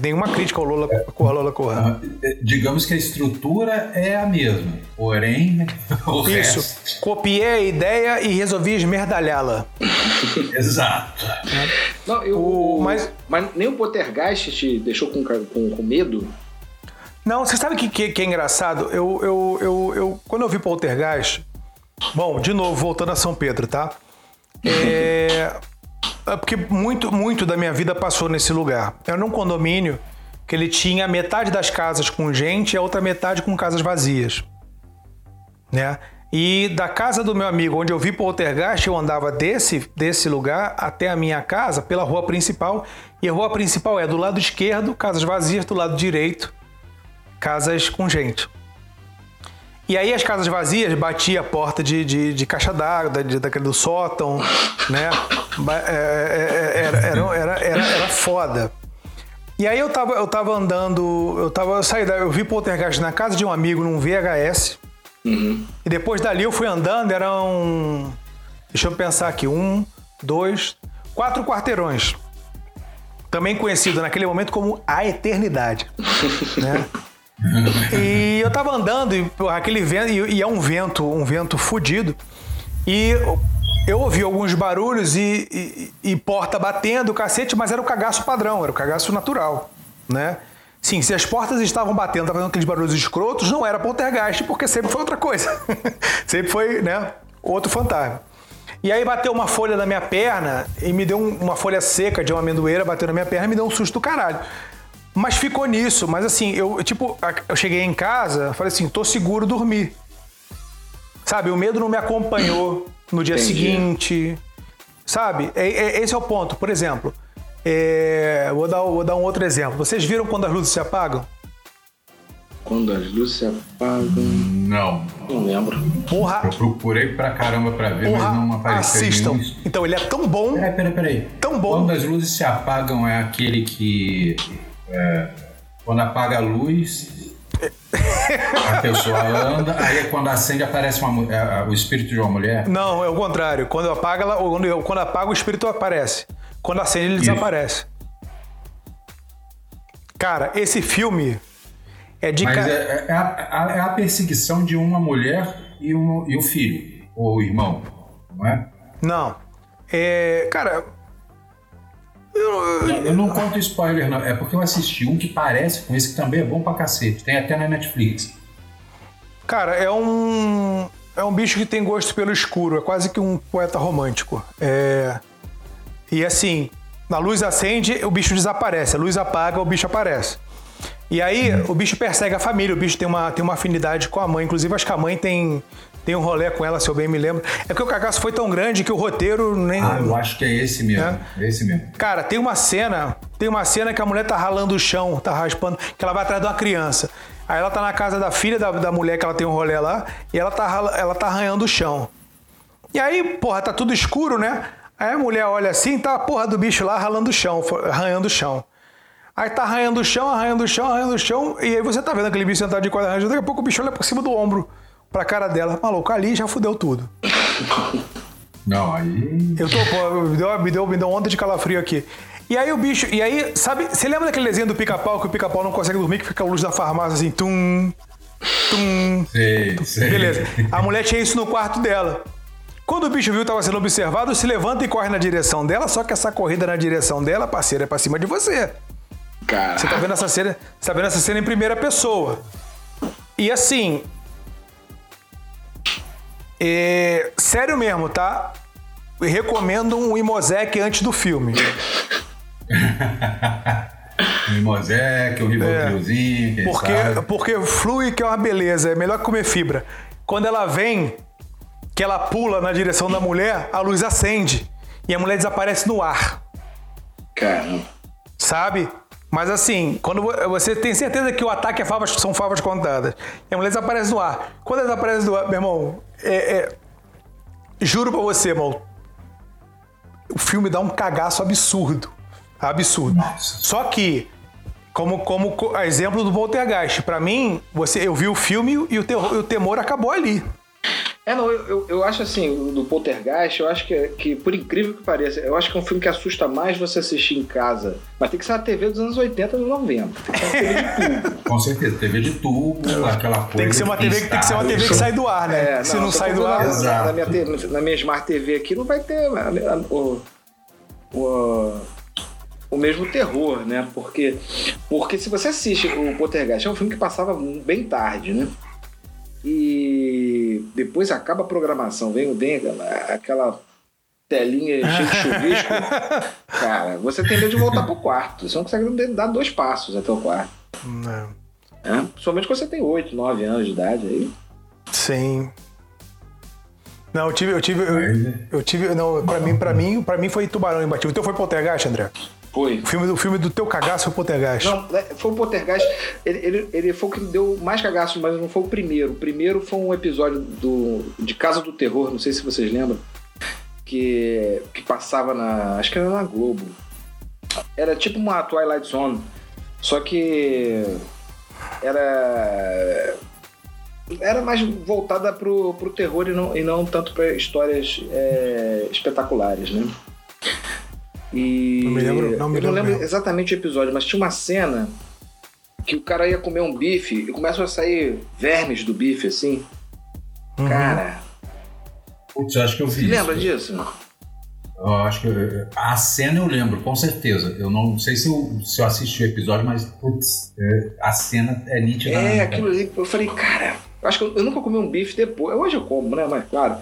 nenhuma crítica ao Lola, com a Lola Corra. Ah, eh, Digamos que a estrutura é a mesma, porém o Isso. resto. Copiei a ideia e resolvi esmerdalhá-la. Exato. Não, eu, O- mas... mas- nem o Poltergeist te deixou com, com, com medo? Não, você sabe o que, que, que é engraçado? Eu, eu, eu, eu, quando eu vi Poltergeist, bom, de novo, voltando a São Pedro, tá? É, é porque muito, muito da minha vida passou nesse lugar. Era num condomínio que ele tinha metade das casas com gente e a outra metade com casas vazias, né? E da casa do meu amigo, onde eu vi Poltergeist, eu andava desse, desse lugar até a minha casa pela rua principal. E a rua principal é do lado esquerdo, casas vazias, do lado direito, casas com gente. E aí as casas vazias batia a porta de, de, de caixa d'água, da- daquele do sótão, né? É, é, é, Era, era, era, era, era foda. E aí eu tava, eu tava andando, eu tava, eu saí da, eu vi Poltergeist na casa de um amigo num VHS. E depois dali eu fui andando, eram. Deixa eu pensar aqui, um, dois, quatro quarteirões. Também conhecido naquele momento como a eternidade. né? E eu tava andando, e aquele vento, e, e é um vento, um vento fudido. E eu ouvi alguns barulhos e, e- e porta batendo, cacete, mas era o cagaço padrão, era o cagaço natural, né? Sim, se as portas estavam batendo, estavam fazendo aqueles barulhos escrotos, não era poltergeist, porque sempre foi outra coisa. sempre foi, né, outro fantasma. E aí bateu uma folha na minha perna e me deu um- uma folha seca de uma amendoeira, bateu na minha perna e me deu um susto do caralho. Mas ficou nisso. Mas assim, eu, tipo, eu cheguei em casa, falei assim, tô seguro dormir. Sabe, o medo não me acompanhou no dia Entendi. seguinte. Sabe? É- é- esse é o ponto. Por exemplo, é, vou, dar, vou dar um outro exemplo. Vocês viram quando as luzes se apagam? Quando as luzes se apagam. Não. Não lembro. Porra, Eu procurei pra caramba pra ver, mas não porra, apareceu assistam. nenhum. Então ele é tão bom. Peraí, peraí, peraí. Tão bom. Quando as luzes se apagam é aquele que. É, quando apaga a luz, a pessoa anda, aí é quando acende aparece uma, é, é, o espírito de uma mulher. Não, é o contrário. Quando apaga, ela- quando, quando apaga, o espírito aparece. Quando acende, ele Isso. desaparece. Cara, esse filme é de Mas ca- é, é a, a- é a perseguição de uma mulher e, um, e o filho, ou o irmão, não é? Não. É. Cara. Eu- Eu não conto spoiler, não. É porque eu assisti um que parece com esse que também é bom pra cacete. Tem até na Netflix. Cara, é um. É um bicho que tem gosto pelo escuro. É quase que um poeta romântico. É. E assim, a luz acende, o bicho desaparece. A luz apaga, o bicho aparece. E aí, o bicho persegue a família. O bicho tem uma, tem uma afinidade com a mãe. Inclusive, acho que a mãe tem, tem um rolê com ela, se eu bem me lembro. É porque o cagaço foi tão grande que o roteiro nem. Ah, eu acho que é esse mesmo. É esse mesmo. Cara, tem uma cena, tem uma cena que a mulher tá ralando o chão, tá raspando, que ela vai atrás de uma criança. Aí ela tá na casa da filha da, da mulher que ela tem um rolê lá, e ela tá, ela tá arranhando o chão. E aí, porra, tá tudo escuro, né? Aí a mulher olha assim, tá a porra do bicho lá ralando o chão, arranhando o chão. Aí tá arranhando o chão, arranhando o chão, arranhando o chão, e aí você tá vendo aquele bicho sentado de quadra arranjando, daqui a pouco o bicho olha por cima do ombro, pra cara dela. Maluco, ali já fudeu tudo. Não, aí. Eu tô, pô, me deu, me, deu, me deu onda de calafrio aqui. E aí o bicho, e aí, sabe, você lembra daquele desenho do pica-pau que o pica-pau não consegue dormir, que fica a luz da farmácia assim, tum, tum. Sei, sei. Beleza. A mulher tinha isso no quarto dela. Quando o bicho viu que estava sendo observado, se levanta e corre na direção dela, só que essa corrida na direção dela, parceiro, é pra cima de você. Cara. Você tá vendo essa cena, você tá vendo essa cena em primeira pessoa. E assim. É, sério mesmo, tá? Eu recomendo um Imosec antes do filme. Um Mimosec, um Ribotrilzinho, quem Porque, sabe. porque flui que é uma beleza, é melhor que comer fibra. Quando ela vem, que ela pula na direção da mulher, a luz acende e a mulher desaparece no ar, Caramba. sabe? Mas assim, quando vo- você tem certeza que o ataque é favas, são favas contadas, e a mulher desaparece no ar. Quando ela desaparece no ar, meu irmão, é, é- juro pra você, irmão, o filme dá um cagaço absurdo. Absurdo. Nossa. Só que, como, como co- exemplo do Poltergeist, pra mim, você, eu vi o filme e o, terror- e o temor acabou ali. É, não, eu, eu, eu acho assim, do Poltergeist, eu acho que, que, por incrível que pareça, eu acho que é um filme que assusta mais você assistir em casa. Mas tem que ser uma TV dos anos 80 e 90. Tem que ser uma TV de tubo. Com certeza, TV de tubo, aquela coisa. Tem que ser uma TV, que, tem que, ser uma TV que sai do ar, né? É, Se não, sai do ar. Na, na, minha, na minha Smart TV aqui não vai ter o, o, o mesmo terror, né? Porque, porque se você assiste o Poltergeist, é um filme que passava bem tarde, né? E depois acaba a programação, vem o Denga, aquela telinha cheia de chuvisco. cara, você tem medo de voltar pro quarto. Você não consegue dar dois passos até o quarto. Não. É, principalmente quando você tem 8, 9 anos de idade aí. Sim. Não, eu tive, eu tive, eu, eu tive, não, pra mim, pra mim, pra mim foi Tubarão imbatível. O teu foi Poltergeist, André? Foi. O filme do, filme do teu cagaço foi o Poltergeist. Não, é, foi o Poltergeist. Ele, ele, ele foi o que deu mais cagaço, mas não foi o primeiro. O primeiro foi um episódio do, de Casa do Terror, não sei se vocês lembram, que, que passava na. Acho que era na Globo. Era tipo uma Twilight Zone, só que era era mais voltada pro, pro terror e não, e não tanto para histórias é, espetaculares, né? E não me lembro, não me eu não lembro, lembro exatamente o episódio, mas tinha uma cena que o cara ia comer um bife e começam a sair vermes do bife, assim. Uhum. Cara. Putz, acho que eu vi. Você lembra disso? Eu acho que a cena eu lembro, com certeza. Eu não sei se eu, se eu assisti o episódio, mas putz, é, a cena é nítida. É, aquilo ali, eu falei, cara, acho que eu, eu, nunca comi um bife depois. Hoje eu como, né? Mas claro.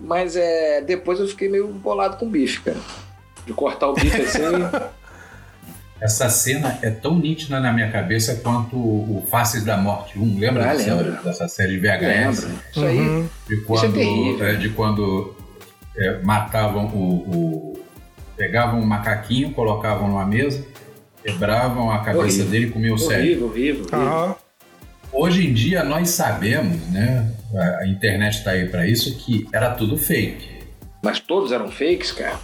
Mas é, depois eu fiquei meio bolado com bife, cara de cortar o bife assim. Essa cena é tão nítida na minha cabeça quanto o Faces da Morte 1. Lembra ah, dessa, dessa, série de VHS? Lembro. Isso aí. Uhum. De quando, Isso é, de quando é, matavam o, o, pegavam um macaquinho, colocavam numa mesa, quebravam a cabeça horrível. dele e comiam o cérebro. Horrível, horrível. Uhum. Hoje em dia nós sabemos, né? A internet está aí para isso, que era tudo fake. Mas todos eram fakes, cara?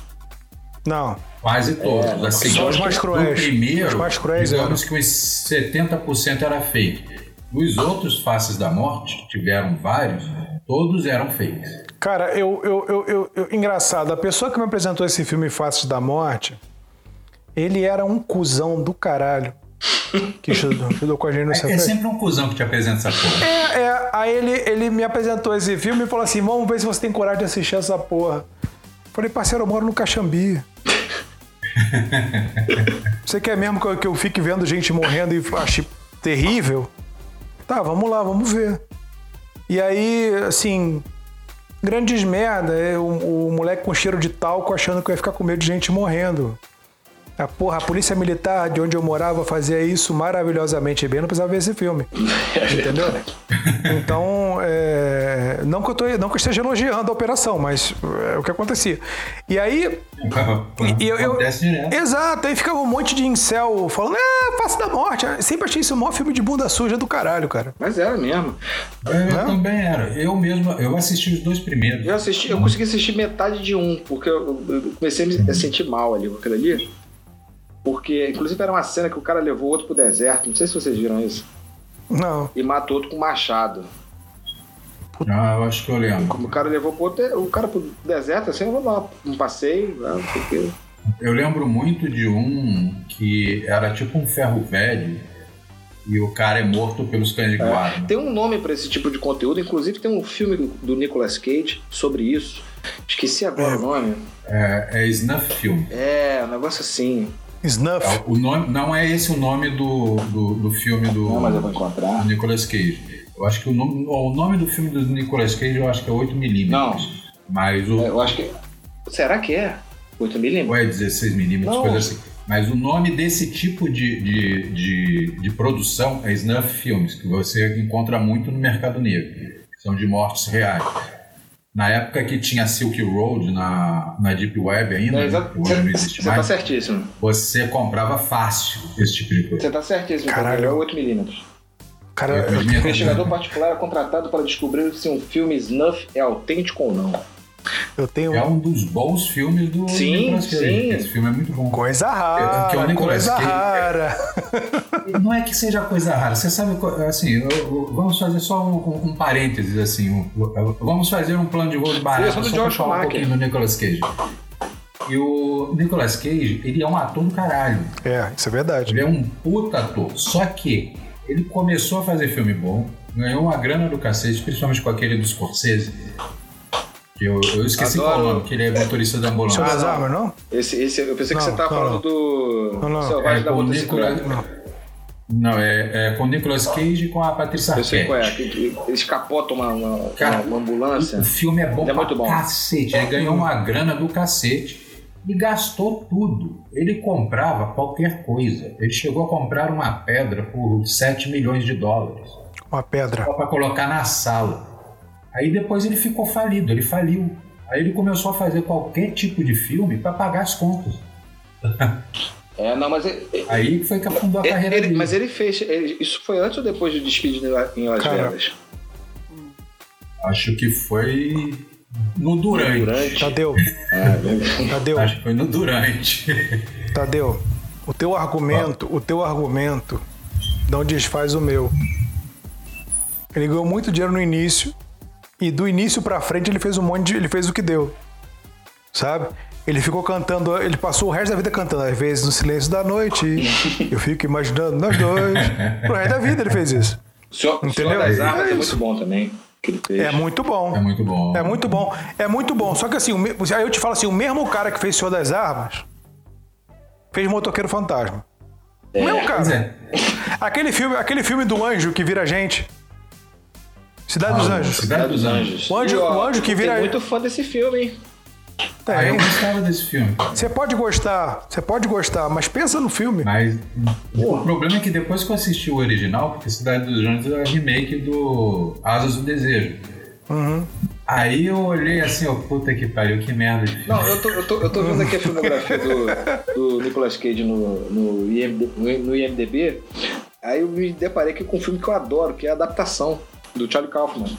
Não. Quase todos. É, assim, só os mais cruéis. primeiro, os mais cruéis digamos que uns 70% era fake. Os outros Faces da Morte, que tiveram vários, todos eram fakes. Cara, eu, eu, eu, eu, engraçado, a pessoa que me apresentou esse filme Faces da Morte, ele era um cuzão do caralho. Que estudou, com a gente no é, é sempre um cuzão que te apresenta essa porra. É, é. Aí ele, ele me apresentou esse filme e falou assim: vamos ver se você tem coragem de assistir essa porra. Falei, parceiro, eu moro no Caxambi. Você quer mesmo que eu, que eu fique vendo gente morrendo e ache terrível? Tá, vamos lá, vamos ver. E aí, assim, grandes merda, é o, o moleque com cheiro de talco achando que eu ia ficar com medo de gente morrendo. A, porra, a polícia militar de onde eu morava fazia isso maravilhosamente bem, não precisava ver esse filme. entendeu? Então, é, não, que eu tô, não que eu esteja elogiando a operação, mas é o que acontecia. E aí. e eu, eu, exato, aí ficava um monte de incel falando, é, face da morte. sempre achei isso o maior filme de bunda suja do caralho, cara. Mas era mesmo. Eu também era. Eu mesmo, eu assisti os dois primeiros. Eu assisti, eu consegui assistir metade de um, porque eu, eu comecei a me sentir mal ali com aquilo ali. Porque, inclusive, era uma cena que o cara levou outro pro deserto. Não sei se vocês viram isso. Não. E matou outro com machado. Ah, eu acho que eu lembro. Como o cara levou pro outro, o cara pro deserto, assim, vamos lá, um passeio, né, não sei o quê. Eu lembro muito de um que era tipo um ferro velho e o cara é morto pelos cães de guarda. É, tem um nome para esse tipo de conteúdo, inclusive tem um filme do Nicolas Cage sobre isso. Esqueci agora é, o nome. É, é Snuff Film. É, um negócio assim. Snuff. É, o nome, não é esse o nome do, do, do filme do, não, mas eu vou encontrar. do Nicolas Cage. Eu acho que o nome, o nome do filme do Nicolas Cage eu acho que é 8mm. Não. Mas o. É, eu acho que. Será que é? 8mm? Ou é 16mm, coisa assim. Mas o nome desse tipo de, de, de, de, produção é Snuff Films, que você encontra muito no mercado negro. São de mortes reais. Na época que tinha Silk Road na, na Deep Web ainda, é, você está certíssimo. Você comprava fácil esse tipo de coisa. Você está certíssimo. Caralho. É 8mm. Cara, o investigador particular é contratado para descobrir se um filme snuff é autêntico ou não. Eu tenho É um dos bons filmes do Sim, Nicolas Cage. sim. Esse filme é muito bom. coisa rara, que é o Nicolas coisa Cage. rara. Não é que seja coisa rara. Você sabe, assim, eu- eu- vamos fazer só um, um- um parênteses, assim. um- vamos fazer um plano de voo barato Só do só George falar um Schumacher. pouquinho do Nicolas Cage. E o Nicolas Cage, ele é um ator do caralho. É, isso é verdade. Ele é um puta ator. Só que ele começou a fazer filme bom, ganhou uma grana do cacete, principalmente com aquele do Scorsese. Eu, eu esqueci Adoro. qual o nome, que ele é motorista da ambulância. Senhor das não. Armas, não? Esse, esse, eu pensei que Não, você tava não, falando do Não, não. Selvagem É, da com o Motocicleta. Nicolas- Não, é, é com o Nicolas Cage e com a Patrícia Eu sei Arquette. qual é. que- Eles capotam uma, uma, Cara, uma ambulância. O filme é bom Ele é pra muito bom. cacete. Ele ganhou uma grana do cacete e gastou tudo. Ele comprava qualquer coisa. Ele chegou a comprar uma pedra por 7 milhões de dólares. Uma pedra. Só para colocar na sala. Aí depois ele ficou falido, ele faliu. Aí ele começou a fazer qualquer tipo de filme para pagar as contas. É, não, mas ele, Aí foi que afundou a ele- carreira ele- dele. mas ele fez. ele- isso foi antes ou depois do desfile em La- em Las Cara, Vegas? Acho que foi no durante. Durante. Tadeu, Ah, Tadeu, Acho que foi no durante. Tadeu. O teu argumento, o teu argumento não desfaz o meu. Ele ganhou muito dinheiro no início e do início pra frente ele fez um monte de, ele fez o que deu. Sabe? Ele ficou cantando, ele passou o resto da vida cantando, às vezes no silêncio da noite. eu fico imaginando nós dois. Pro resto da vida ele fez isso. O Senhor, o Entendeu? Senhor das É Armas é, isso. muito bom também. É muito bom. É muito bom. É muito bom. É muito bom. Só que assim, o aí eu te falo assim, o mesmo cara que fez Senhor das Armas fez Motoqueiro Fantasma. O mesmo cara. Pois é. Aquele filme, aquele filme do anjo que vira gente. Cidade dos Ah, Anjos. Cidade dos Anjos. O anjo- E, ó, o anjo que vira- Tem muito fã desse filme, hein? Ah, eu gostava desse filme. Você pode gostar, você pode gostar, mas pensa no filme. Mas o problema é que depois que eu assisti o original, porque Cidade dos Anjos é remake do Asas do Desejo. Uhum. Aí eu olhei assim, ó, puta que pariu, que merda de filme. Não, eu tô, eu tô, eu tô vendo aqui a filmografia do, do Nicolas Cage no, no, IMD, no IMDB. Aí eu me deparei aqui com um filme que eu adoro, que é a adaptação do Charlie Kaufman.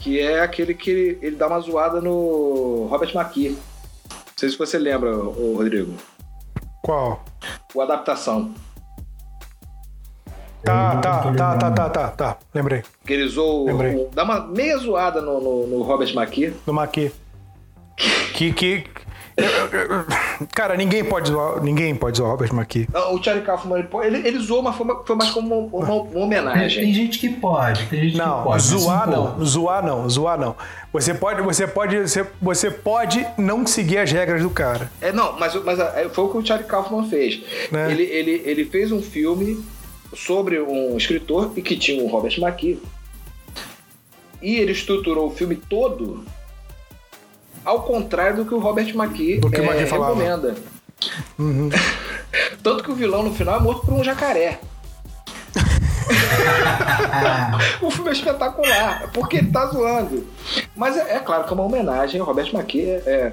Que é aquele que ele, ele dá uma zoada no Robert McKee. Não sei se você lembra, ô, Rodrigo. Qual? O Adaptação. Tá, tá, tá, tá, tá, tá, tá. Lembrei. Que ele zoou, Lembrei. o- dá uma meia zoada no, no, no Robert McKee. Do Maqui. Que, que. Cara, ninguém pode zoar, ninguém pode zoar o Robert McKee. Não, O Charlie Kaufman, ele, ele, zoou, mas foi, foi mais como uma, uma- uma Tem, homenagem. tem gente que pode, tem gente que Não, pode. mas, zoar não, zoar não, zoar não. Você pode, você pode, você, você pode não seguir as regras do cara. É, não, mas, mas é, foi o que o Charlie Kaufman fez. Né? Ele, ele, ele fez um filme sobre um escritor e que tinha o Robert McKee. E ele estruturou o filme todo ao contrário do que o Robert McKee, Do que o é, McKee recomenda. Tanto que o vilão no final é morto por um jacaré. o filme é espetacular, porque ele tá zoando. Mas é, é claro que é uma homenagem ao Robert McKee. É, é-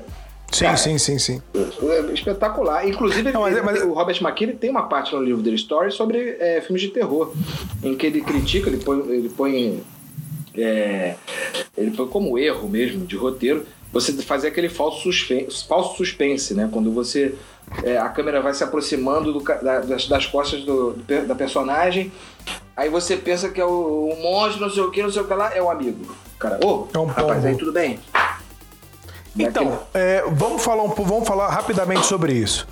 Sim, sim, sim, sim. é espetacular. Inclusive, ele- Não, mas- mas- o Robert McKee tem uma parte no livro dele, Story, sobre é, filmes de terror, em que ele critica, ele põe, ele põe, é, ele põe como erro mesmo de roteiro você fazer aquele falso suspense, falso suspense né? Quando você é, a câmera vai se aproximando do da- das, das costas do- do da personagem, aí você pensa que é o, o monstro, não sei o que, não sei o que lá, é o amigo. Cara, ô, É um rapaz, aí tudo bem? Então, é, vamos, falar um, vamos falar rapidamente sobre isso.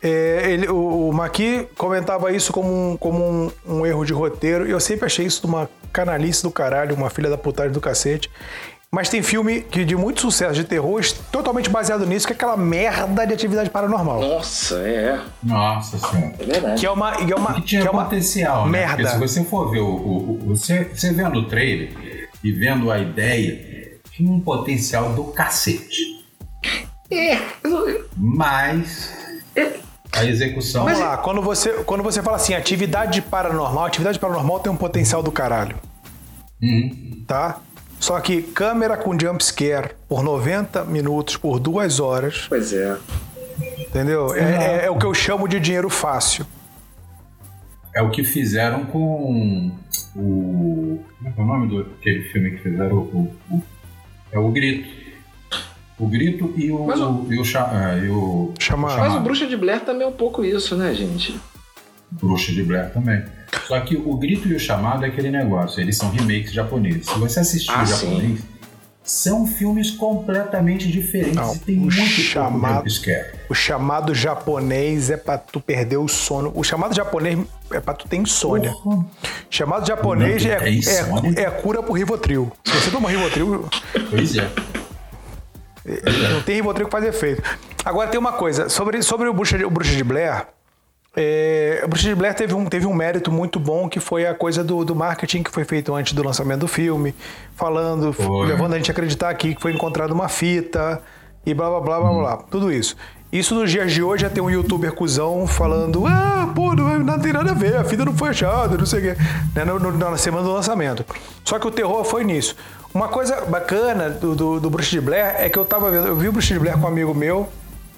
É, ele, o, o Maqui comentava isso como, um, como um, um erro de roteiro, e eu sempre achei isso de uma canalice do caralho, uma filha da putagem do cacete. Mas tem filme que de muito sucesso de terror, totalmente baseado nisso, que é aquela merda de atividade paranormal. Nossa, é, Nossa senhora. é verdade. Que é uma. Que é uma, Que tinha que é uma potencial, né? merda. Porque se você for ver o, o- o- você, você vendo o trailer e vendo a ideia, tinha um potencial do cacete. É, Mas a execução. Vamos lá, quando você, quando você fala assim, atividade paranormal, atividade paranormal tem um potencial do caralho. Uhum. Tá? Só que câmera com jump scare por 90 minutos, por duas horas, pois é. entendeu? É, é- é o que eu chamo de dinheiro fácil. É o que fizeram com o. Como é que é o nome do aquele filme que fizeram? O, o- É o grito. O grito e o, Mas o- e o, cha- é, e o Chamado. Mas o Bruxa de Blair também é um pouco isso, né, gente? Bruxa de Blair também. Só que o grito e o chamado é aquele negócio, eles são remakes japoneses. Se você assistir Ah, o sim. japonês, são filmes completamente diferentes Não, e tem o muito chamado-. O chamado japonês é pra tu perder o sono. O chamado japonês é pra tu ter insônia. Porra. Chamado japonês é, insônia? é, é cura pro Rivotril. Se você toma Rivotril, Pois é. não tem Rivotril que faz efeito. Agora tem uma coisa, sobre, sobre o, Bruxa, de- o Bruxa de Blair, é, de Blair teve um, teve um mérito muito bom que foi a coisa do, do marketing que foi feito antes do lançamento do filme, falando, Foi. levando a gente a acreditar aqui que foi encontrada uma fita e blá blá blá blá blá, tudo isso. Isso nos dias de hoje já tem um youtuber cuzão falando, ah, pô, não, não tem nada a ver, a fita não foi achada, não sei o quê, né, no- no- na semana do lançamento. Só que o terror foi nisso. Uma coisa bacana do, do, do Bruxa de Blair é que eu tava vendo, eu vi o Bruxa de Blair com um amigo meu,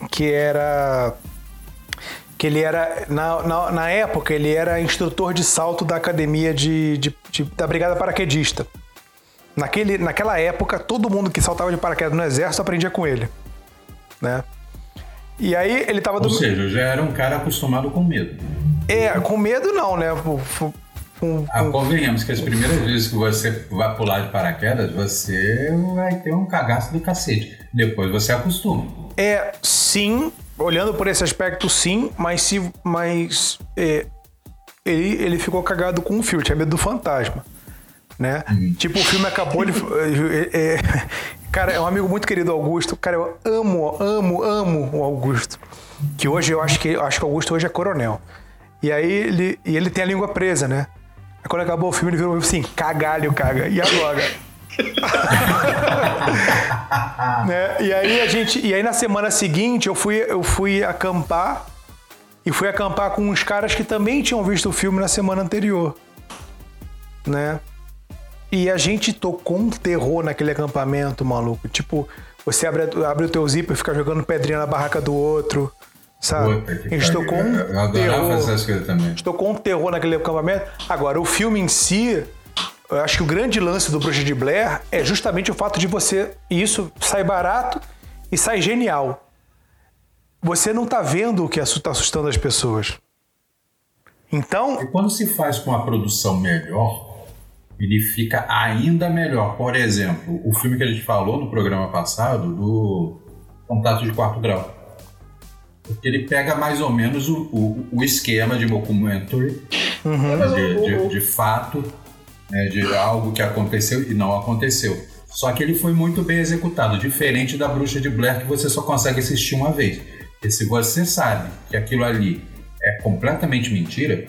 que era que ele era, na, na, na época, ele era instrutor de salto da academia de, de- de- da Brigada Paraquedista. Naquele, naquela época, todo mundo que saltava de paraquedas no exército aprendia com ele. Né? E aí ele tava Ou do. seja, eu já era um cara acostumado com medo. É, com medo não, né? Com- com- com- Ah, convenhamos que as primeiras vezes que você vai pular de paraquedas, você vai ter um cagaço do cacete. Depois você acostuma. É, sim, olhando por esse aspecto, sim, mas se. Mas. é, ele, ele ficou cagado com o filme, tinha medo do fantasma. Né? Tipo, o filme acabou, ele. é, é, cara, é um amigo muito querido, Augusto. Cara, eu amo, amo, amo o Augusto. Que hoje eu acho que acho que o Augusto hoje é coronel. E aí ele, e ele tem a língua presa, né? Aí quando acabou o filme, ele virou assim, cagalho, caga. E agora? né? E aí a gente, e aí na semana seguinte eu fui, eu fui acampar e fui acampar com uns caras que também tinham visto o filme na semana anterior, né? E a gente tocou um terror naquele acampamento, maluco. Tipo, você abre, abre o teu zíper e fica jogando pedrinha na barraca do outro, sabe? Puta a gente tocou um Eu adorava terror. fazer essas coisas também. A gente tocou um terror naquele acampamento. Agora, o filme em si, eu acho que o grande lance do Bruxa de Blair é justamente o fato de você. E isso sai barato e sai genial. Você não tá vendo o que está assustando as pessoas. Então, E quando se faz com uma produção melhor, ele fica ainda melhor. Por exemplo, o filme que a gente falou no programa passado, do Contato de Quarto Grau. Porque ele pega mais ou menos o, o, o esquema de mockumentary, Mas o- de, de- o- de fato, né, de algo que aconteceu e não aconteceu. Só que ele foi muito bem executado, diferente da Bruxa de Blair, que você só consegue assistir uma vez. Porque se você sabe que aquilo ali é completamente mentira,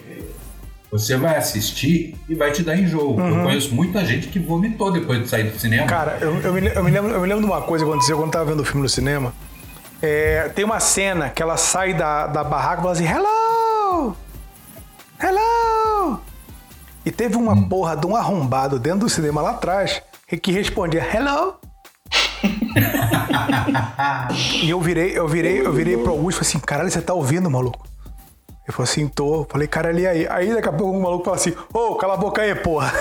você vai assistir e vai te dar enjoo. Eu conheço muita gente que vomitou depois de sair do cinema. cara, eu, eu me, eu me lembro, eu me lembro de uma coisa que aconteceu quando eu tava vendo o filme no cinema. É, tem uma cena que ela sai da, da barraca e fala assim: Hello! Hello! E teve uma porra de um arrombado dentro do cinema lá atrás que respondia Hello! e eu virei, eu virei, eu virei pro Augusto e falei assim: caralho, você tá ouvindo, maluco? Ele falou assim, tô. Falei, cara, ali aí. Aí daqui a pouco o maluco fala assim, ô, cala a boca aí, porra.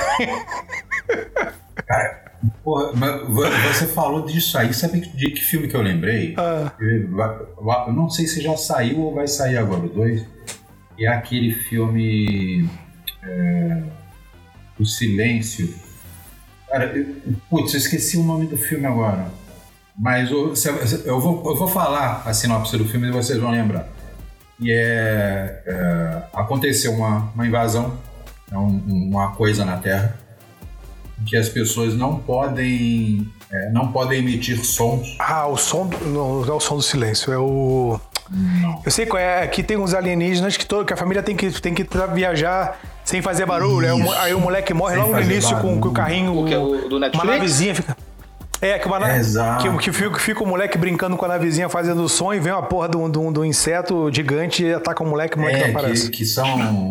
Porra, mas vo- você falou disso aí, sabe de que filme que eu lembrei? Ah. Eu não sei se já saiu ou vai sair agora o 2. E é aquele filme. É, o Silêncio. Cara, eu, putz, eu esqueci o nome do filme agora. Mas eu, eu vou, eu vou falar a sinopse do filme e vocês vão lembrar. E é. é, aconteceu uma, uma invasão, é um- uma coisa na Terra que as pessoas não podem é, não podem emitir sons. Ah, o som do. Não, não é o som do silêncio, é o. Não. Eu sei qual é. Aqui tem uns alienígenas que, todo, que a família tem que, tem que viajar sem fazer barulho. Aí o, aí o moleque morre Sem logo no início com, com o carrinho. O que é o do Netflix? Uma navezinha fica. É, que uma que, que fica, fica o moleque brincando com a navezinha fazendo som e vem uma porra de um, inseto gigante e ataca o moleque e o moleque não É, aparece. que, que são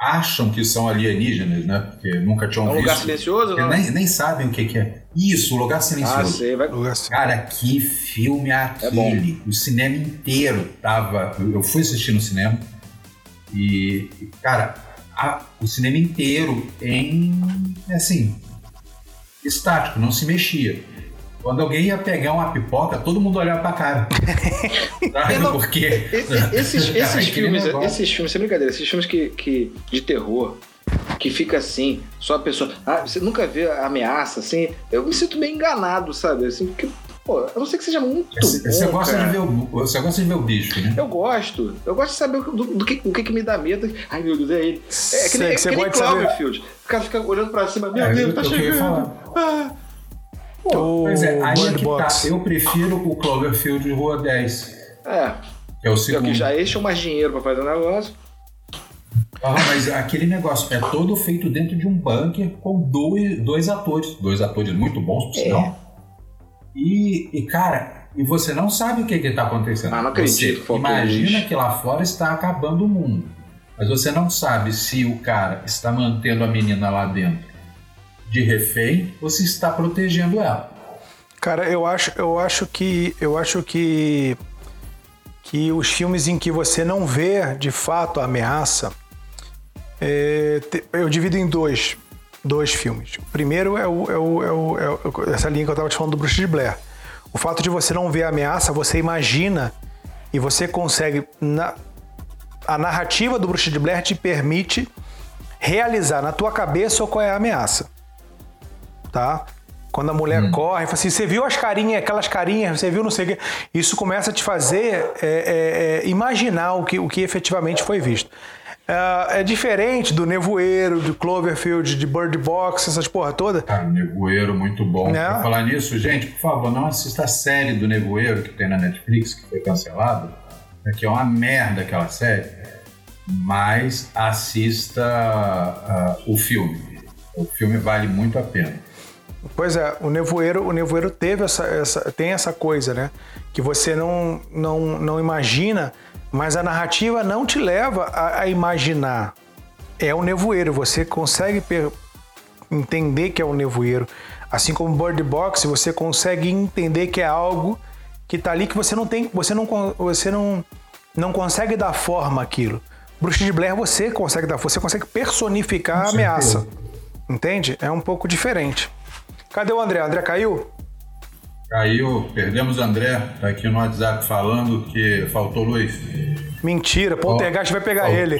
acham que são alienígenas, né? Porque nunca tinham É um visto. lugar silencioso, não? Nem, nem sabem o que, que é. Isso, o lugar Ah, silencioso. sei, vai. Lugar assim. Cara, que filme é aquele? o cinema inteiro tava. Eu fui assistir no cinema e, e, cara, a- o cinema inteiro em. assim. estático, não se mexia. Quando alguém ia pegar uma pipoca, todo mundo olhava pra cara. Sabe não- por quê? Esses, Cara, esses aquele filmes, esses filmes, sem brincadeira, esses filmes que, que, de terror, que fica assim, só a pessoa. Ah, você nunca vê ameaça, assim. Eu me sinto meio enganado, sabe? Assim, porque, pô, a não ser que seja muito Você, bom. você gosta cara. de ver o, você gosta de ver o bicho, né? Eu gosto. Eu gosto de saber do, do que, o que, que me dá medo. Ai, meu Deus, é ele. É que Sei nem, é que nem de saber- Cloverfield. O cara fica olhando pra cima, meu É, Deus, eu- tá chegando. Ah, O Pois é, aí é que Box. tá. Eu prefiro o Cloverfield de Rua 10, é, é o é segundo. que já enchem mais dinheiro pra fazer o negócio. Ah, mas aquele negócio é todo feito dentro de um bunker com dois, dois atores. Dois atores muito bons, por É. E, e, cara, e você não sabe o que está acontecendo. Ah, não acredito Você imagina que lá fora está acabando o mundo. Mas você não sabe se o cara está mantendo a menina lá dentro de refém ou se está protegendo ela. Cara, eu acho, eu acho que eu acho que que os filmes em que você não vê de fato a ameaça, é, eu divido em dois, dois filmes. O primeiro é, o, é, o, é, o, é o- essa linha que eu estava te falando do Bruxa de Blair. O fato de você não ver a ameaça, você imagina e você consegue na, a narrativa do Bruxa de Blair te permite realizar na tua cabeça qual é a ameaça tá? Quando a mulher corre, fala assim, você viu as carinhas, aquelas carinhas, você viu não sei o quê. Isso começa a te fazer é, é, é, imaginar o que, o que efetivamente foi visto. É, é diferente do Nevoeiro, do Cloverfield, de Bird Box, essas porra toda. Cara, Nevoeiro, muito bom. Né? Pra falar nisso, gente, por favor, não assista a série do Nevoeiro que tem na Netflix, que foi cancelada, né, que é uma merda aquela série, mas assista ah, o filme. O filme vale muito a pena. Pois é, o nevoeiro, o nevoeiro teve essa, essa- tem essa coisa, né? Que você não, não, não imagina, mas a narrativa não te leva a, a imaginar. É o nevoeiro, você consegue entender que é um nevoeiro. Assim como Bird Box, você consegue entender que é algo que tá ali que você não tem, você não, você não, não consegue dar forma àquilo. Bruxa de Blair você consegue dar, você consegue personificar a ameaça. Entende? É um pouco diferente. Cadê o André? O André caiu? Caiu, perdemos o André, tá aqui no WhatsApp falando que faltou luz. Mentira, Poltergeist vai pegar Ó. ele.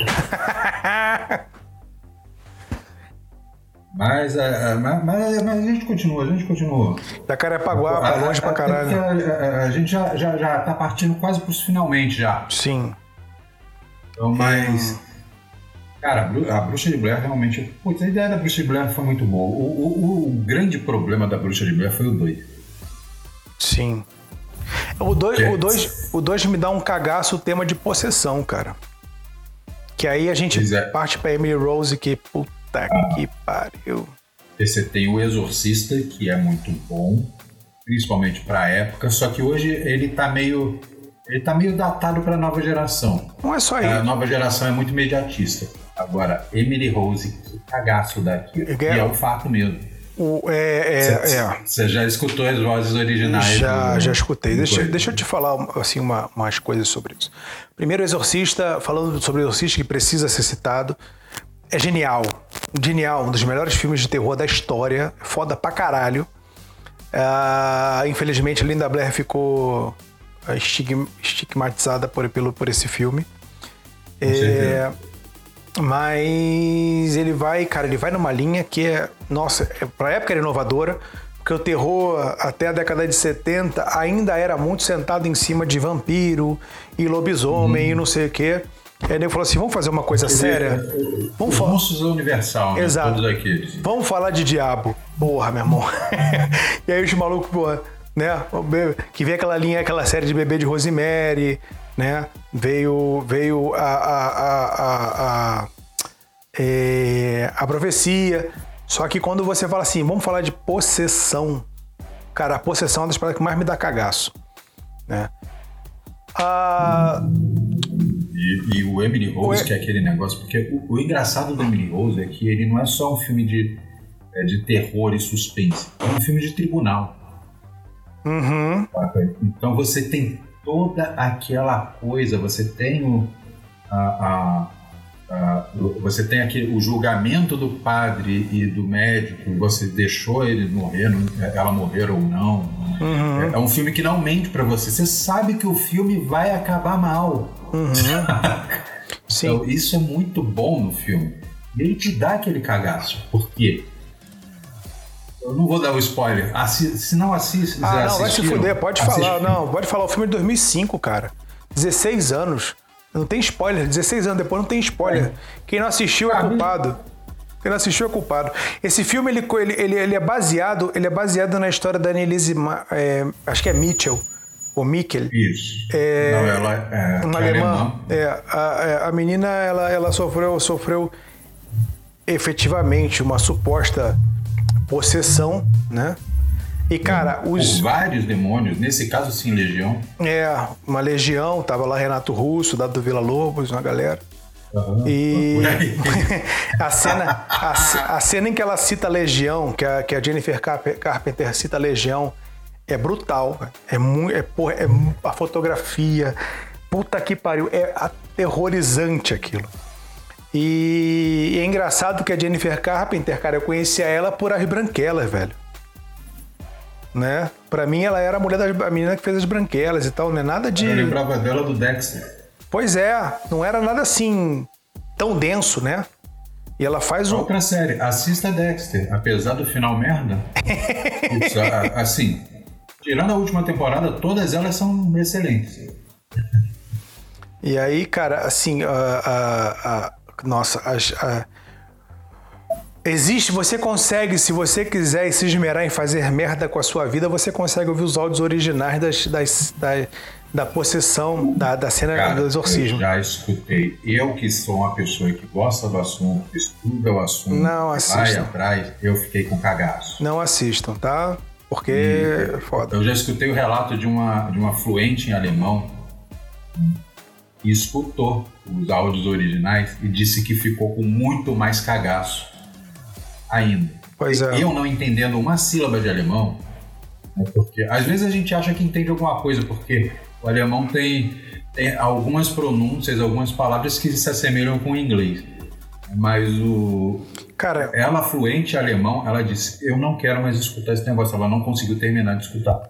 Mas, ah, ah, mas, mas- mas a gente continua, a gente continua. da Carapaguá, pra longe pra caralho. A, a- a gente já, já, já tá partindo quase pros finalmente já. Sim. Então, mas. Cara, a Bru- a Bruxa de Blair realmente. Putz, a ideia da Bruxa de Blair foi muito boa. O, o- o grande problema da Bruxa de Blair foi o 2. Sim. O 2 É. o dois, o dois me dá um cagaço o tema de possessão, cara. Que aí a gente é. parte pra Emily Rose que puta que pariu. Você tem o Exorcista, que é muito bom, principalmente pra época, só que hoje ele tá meio. Ele tá meio datado pra nova geração. Não é só A isso. nova geração é muito imediatista. Agora, Emily Rose, que cagaço daquilo. É. E é o fato mesmo. O, é, é, é. Você já escutou as vozes originais? Já, do- já escutei. Deixa, deixa eu te falar assim, uma- umas coisas sobre isso. Primeiro, Exorcista, falando sobre o Exorcista que precisa ser citado, é genial. Genial, um dos melhores filmes de terror da história. Foda pra caralho. Ah, infelizmente, Linda Blair ficou estig- estigmatizada por, pelo, por esse filme. É. mas ele vai, cara, ele vai numa linha que é, nossa, é, pra época era inovadora, porque o terror até a década de 70 ainda era muito sentado em cima de vampiro e lobisomem e não sei o quê. E aí ele falou assim: vamos fazer uma coisa séria? Vamos Os falar. monstros da Universal, né? Exato. Vamos falar de diabo. Porra, meu irmão. e aí os malucos, porra, né? Que veio aquela linha, aquela série de bebê de Rosemary, né? Veio, veio a, a, a, a, a, é, a profecia. Só que quando você fala assim, vamos falar de possessão. Cara, a possessão é uma das paradas que mais me dá cagaço. Né? Ah, E, e o Emily Rose, O- que é aquele negócio, porque o, o engraçado do Emily Rose é que ele não é só um filme de, é, de terror e suspense, é um filme de tribunal. uhum? Então você tem toda aquela coisa, você tem o, a, a- Uh, você tem aqui o julgamento do padre e do médico, você deixou ele morrer, ela morrer ou não. Uhum. É, é, um filme que não mente para você. Você sabe que o filme vai acabar mal. Uhum. Então, isso é muito bom no filme. Ele te dá aquele cagaço. Por quê? Eu não vou dar o spoiler. Assi se não assiste, ah, não, vai se fuder. Pode falar. Não, pode falar. O filme é de 2005, cara. 16 anos. Não tem spoiler. 16 anos depois não tem spoiler. É. Quem não assistiu é culpado. Quem não assistiu é culpado. Esse filme ele, ele, ele, é baseado ele é baseado na história da Annelise, é, acho que é Mitchell ou Mikkel. Isso. É, não, ela é, uma é alemã. alemã. É, a, é, a menina ela, ela sofreu sofreu efetivamente uma suposta possessão, né? E, cara, os. Por vários demônios, nesse caso, sim, legião. É, uma legião, tava lá Renato Russo, Dado Vila Lobos, uma galera. Uhum, e a cena a, a, cena em que ela cita Legião, que a, que a Jennifer Carpenter cita Legião, é brutal. É muito. É, porra, é a fotografia. Puta que pariu. É aterrorizante aquilo. E, e é engraçado que a Jennifer Carpenter, cara, eu conhecia ela por As Branquelas, velho. Né? Pra mim, ela era a mulher da a menina que fez as branquelas e tal, não é nada de. Eu lembrava dela do Dexter. Pois é, não era nada assim tão denso, né? E ela faz um. Outra série, assista Dexter, apesar do final merda. assim, tirando a última temporada, todas elas são excelentes. E aí, cara, assim, a, a nossa, as, a, existe, você consegue, se você quiser se esmerar em fazer merda com a sua vida, você consegue ouvir os áudios originais das, das, da, da possessão, da, da cena Cara, do exorcismo. Eu já escutei. Eu que sou uma pessoa que gosta do assunto, estuda o assunto, não vai atrás, eu fiquei com cagaço. Não assistam, tá? Porque e, é foda. Eu já escutei o relato de uma, de uma fluente em alemão e escutou os áudios originais e disse que ficou com muito mais cagaço ainda. Pois é. Eu não entendendo uma sílaba de alemão, né, porque às vezes a gente acha que entende alguma coisa, porque o alemão tem, tem algumas pronúncias, algumas palavras que se assemelham com o inglês. Mas o. Cara. Ela, fluente alemão, ela disse: Eu não quero mais escutar esse negócio. Ela não conseguiu terminar de escutar.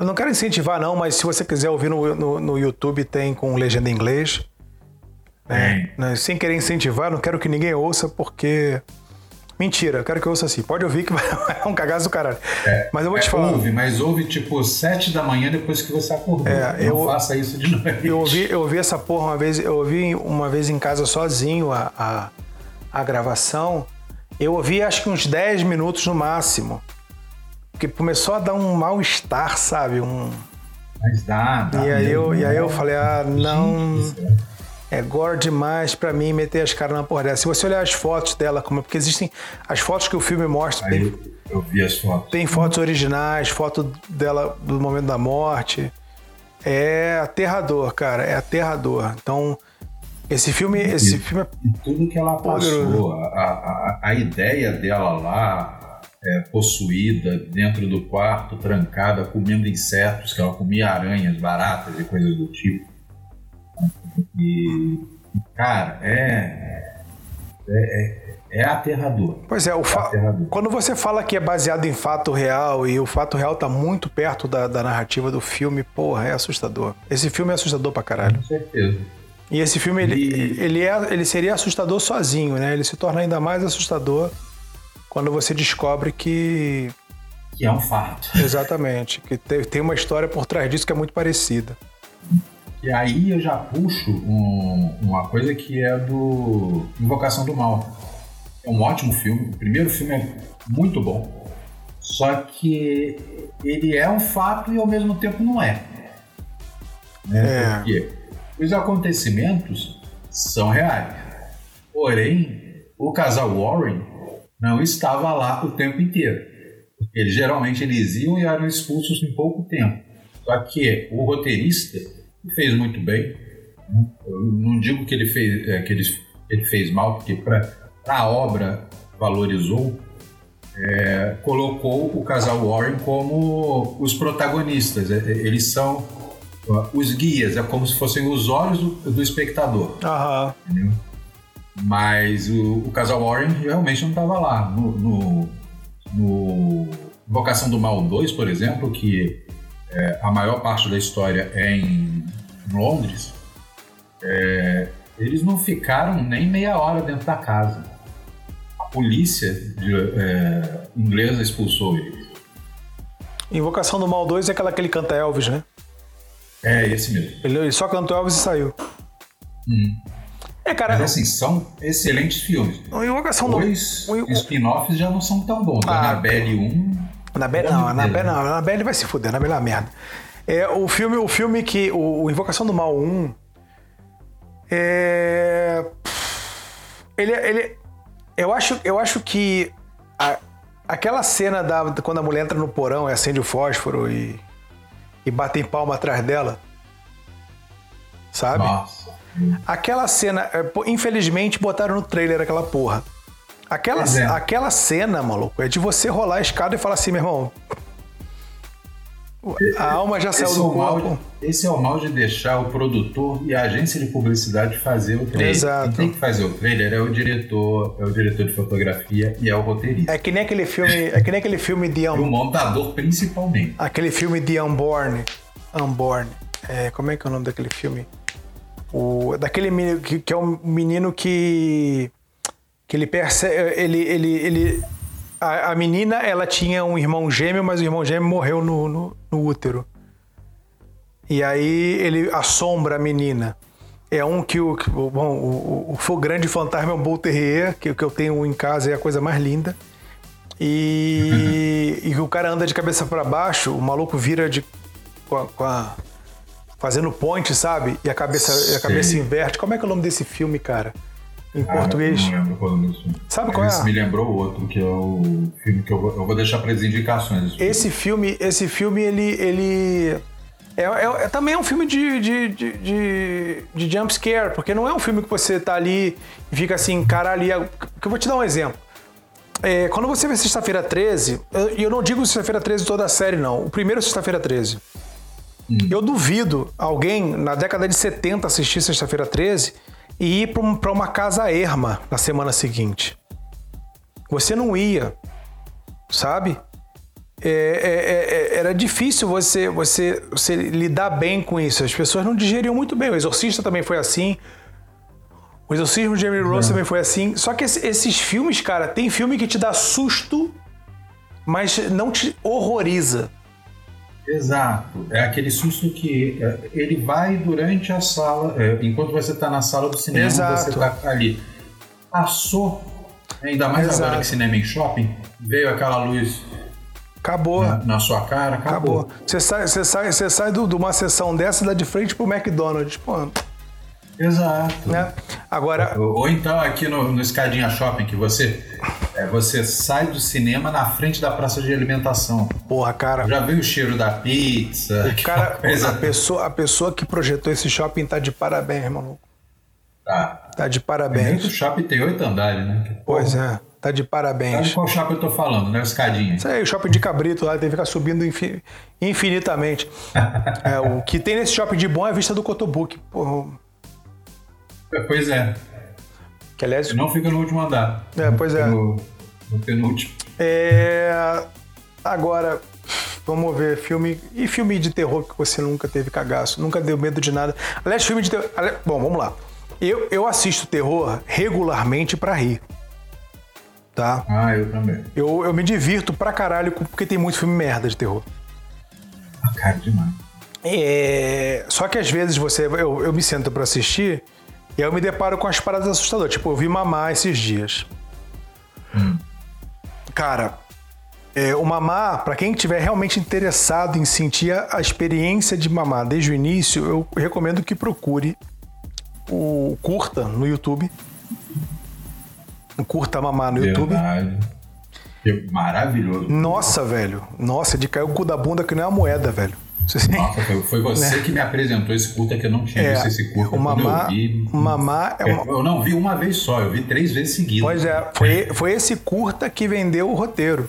Eu não quero incentivar, não, mas se você quiser ouvir no, no, no YouTube, tem com legenda em inglês. É, né? Sem querer incentivar, não quero que ninguém ouça, porque. Mentira, eu quero que ouça assim. Pode ouvir que é um cagaço do caralho. É, mas eu vou te é, falar. Ouve, mas ouve tipo sete da manhã depois que você acordou. É, não eu, faça isso de noite. Eu ouvi, eu ouvi essa porra uma vez, eu ouvi uma vez em casa sozinho a, a, a gravação. Eu ouvi acho que uns 10 minutos no máximo. Porque começou a dar um mal-estar, sabe? Um... Mas dá, dá. E aí, eu, e aí eu falei, ah, não. É gore demais para mim meter as caras na porra dessa. Se você olhar as fotos dela, como porque existem as fotos que o filme mostra. Aí tem, eu vi as fotos. Tem fotos originais, foto dela do momento da morte. É aterrador, cara. É aterrador. Então, esse filme, esse filme é e tudo que ela passou, a, a, a ideia dela lá, é, possuída dentro do quarto, trancada, comendo insetos, que ela comia aranhas, baratas e coisas do tipo. E, cara, é, é, é, é aterrador. Pois é, o é aterrador. quando você fala que é baseado em fato real e o fato real tá muito perto da, da narrativa do filme, porra, é assustador. Esse filme é assustador pra caralho. Com certeza. E esse filme, e... ele, ele, é, ele seria assustador sozinho, né? Ele se torna ainda mais assustador quando você descobre que. Que é um fato. Exatamente. Que tem uma história por trás disso que é muito parecida. E aí eu já puxo um, uma coisa que é do Invocação do Mal. É um ótimo filme. O primeiro filme é muito bom. Só que ele é um fato e ao mesmo tempo não é. Né? É. Porque os acontecimentos são reais. Porém, o casal Warren não estava lá o tempo inteiro. Eles geralmente eles iam e eram expulsos em pouco tempo. Só que o roteirista fez muito bem. Eu não digo que ele fez, é, que ele, ele fez mal, porque para a obra valorizou, é, colocou o casal Warren como os protagonistas. É, é, eles são os guias, é como se fossem os olhos do, do espectador. Aham. Mas o, o casal Warren realmente não estava lá. No, no, no Invocação do Mal 2, por exemplo, que é, a maior parte da história é em Londres, é, eles não ficaram nem meia hora dentro da casa. A polícia de, é, inglesa expulsou eles. Invocação do Mal 2 é aquela que ele canta Elvis, né? É, esse mesmo. Ele só cantou Elvis e saiu. Hum. É, cara. Mas assim, são excelentes filmes. O Invocação Dois do. O... spin-offs já não são tão bons. Ah, Annabelle 1. Annabelle não, Annabelle não. Annabelle vai se fuder, Annabelle é uma merda. É, o filme, o filme que. O, o Invocação do Mal 1. É. Ele. ele eu, acho, eu acho que. A, aquela cena da, quando a mulher entra no porão e acende o fósforo e. E batem palma atrás dela. Sabe? Nossa. Aquela cena, é, infelizmente, botaram no trailer aquela porra. Aquela, é. aquela cena, maluco, é de você rolar a escada e falar assim, meu irmão. A alma já saiu do é corpo. Mal, esse é o mal de deixar o produtor e a agência de publicidade fazer o trailer. Exato. Quem tem que fazer o trailer é o diretor, é o diretor de fotografia e é o roteirista. É que nem aquele filme, é que nem aquele filme de um... E o montador principalmente. Aquele filme de Unborn, Unborn. É, como é que é o nome daquele filme? O, daquele menino que, que é um menino que que ele percebe, ele, ele, ele a, a, menina ela tinha um irmão gêmeo, mas o irmão gêmeo morreu no, no, no útero. E aí ele assombra a menina. É um que o, que, bom, o, o, o, grande fantasma é um Bull Terrier, que, que eu tenho em casa é a coisa mais linda. E, e o cara anda de cabeça para baixo, o maluco vira de com a, com a fazendo ponte, sabe? E a cabeça, a cabeça inverte. Como é que é o nome desse filme, cara? Em ah, português? Não lembro qual é o nome desse Sabe qual Esse é? me lembrou outro, que é o filme que eu vou, eu vou deixar para as indicações. Esse filme, esse filme, ele. ele... É, é, é, também é um filme de, de, de, de, de jump scare, porque não é um filme que você tá ali e fica assim, caralho. E eu vou te dar um exemplo. É, quando você vê Sexta-feira 13, e eu, eu, não digo Sexta-feira 13 toda a série, não. O primeiro Sexta-feira 13. Hum. Eu duvido alguém na década de 70 assistir Sexta-feira 13 e ir para uma casa erma na semana seguinte. Você não ia, sabe? É, é, é, é, era difícil você, você, você lidar bem com isso. As pessoas não digeriam muito bem. O Exorcista também foi assim. O Exorcismo de Jamie Rose também foi assim. Só que esses filmes, cara, tem filme que te dá susto, mas não te horroriza. Exato. É aquele susto que é, ele vai durante a sala, é, enquanto você está na sala do cinema, Exato. você está ali. Passou, ainda mais Exato. agora que cinema em shopping, veio aquela luz Acabou. Na, na, sua cara, acabou. acabou. Você sai, você sai, você sai de uma sessão dessa e dá de frente pro McDonald's. Pô, Exato. Né? Agora... Ou, então aqui no, no Escadinha Shopping, que você, é, você sai do cinema na frente da praça de alimentação. Porra, cara. Já veio o cheiro da pizza. O cara, coisa... a, pessoa, a pessoa que projetou esse shopping tá de parabéns, irmão. Tá. Tá de parabéns. O shopping tem oito andares, né? Pois é. Tá de parabéns. Sabe qual shopping eu tô falando, né? O escadinha. Isso aí, o shopping de Cabrito lá, tem que ficar subindo infinitamente. é, o que tem nesse shopping de bom é a vista do Cotobuque. Porra. Pois é. Que aliás. Não fica no último andar. É, pois é. No, no penúltimo. É. Agora, vamos ver, filme. E filme de terror que você nunca teve cagaço, nunca deu medo de nada. Aliás, filme de terror. Bom, vamos lá. Eu, eu assisto terror regularmente para rir. Tá? Ah, eu também. Eu, eu me divirto pra caralho porque tem muito filme merda de terror. Ah, cara, demais. É... Só que às vezes você. Eu, eu me sento para assistir e aí eu me deparo com as paradas assustadoras. Tipo, eu vi mamar esses dias. Hum. Cara, é, o mamar, para quem estiver realmente interessado em sentir a, a, experiência de mamar desde o início, eu recomendo que procure o curta no YouTube. O curta mamar no Verdade. YouTube. Maravilhoso. Nossa, velho. Nossa, de cair o cu da bunda que nem uma moeda, velho. Nossa, foi você né? que me apresentou esse curta que eu não tinha é, visto esse curta. O Mamá, eu, vi, Mamá é uma... eu não vi uma vez só, eu vi três vezes seguidas. Pois é, foi, foi esse curta que vendeu o roteiro.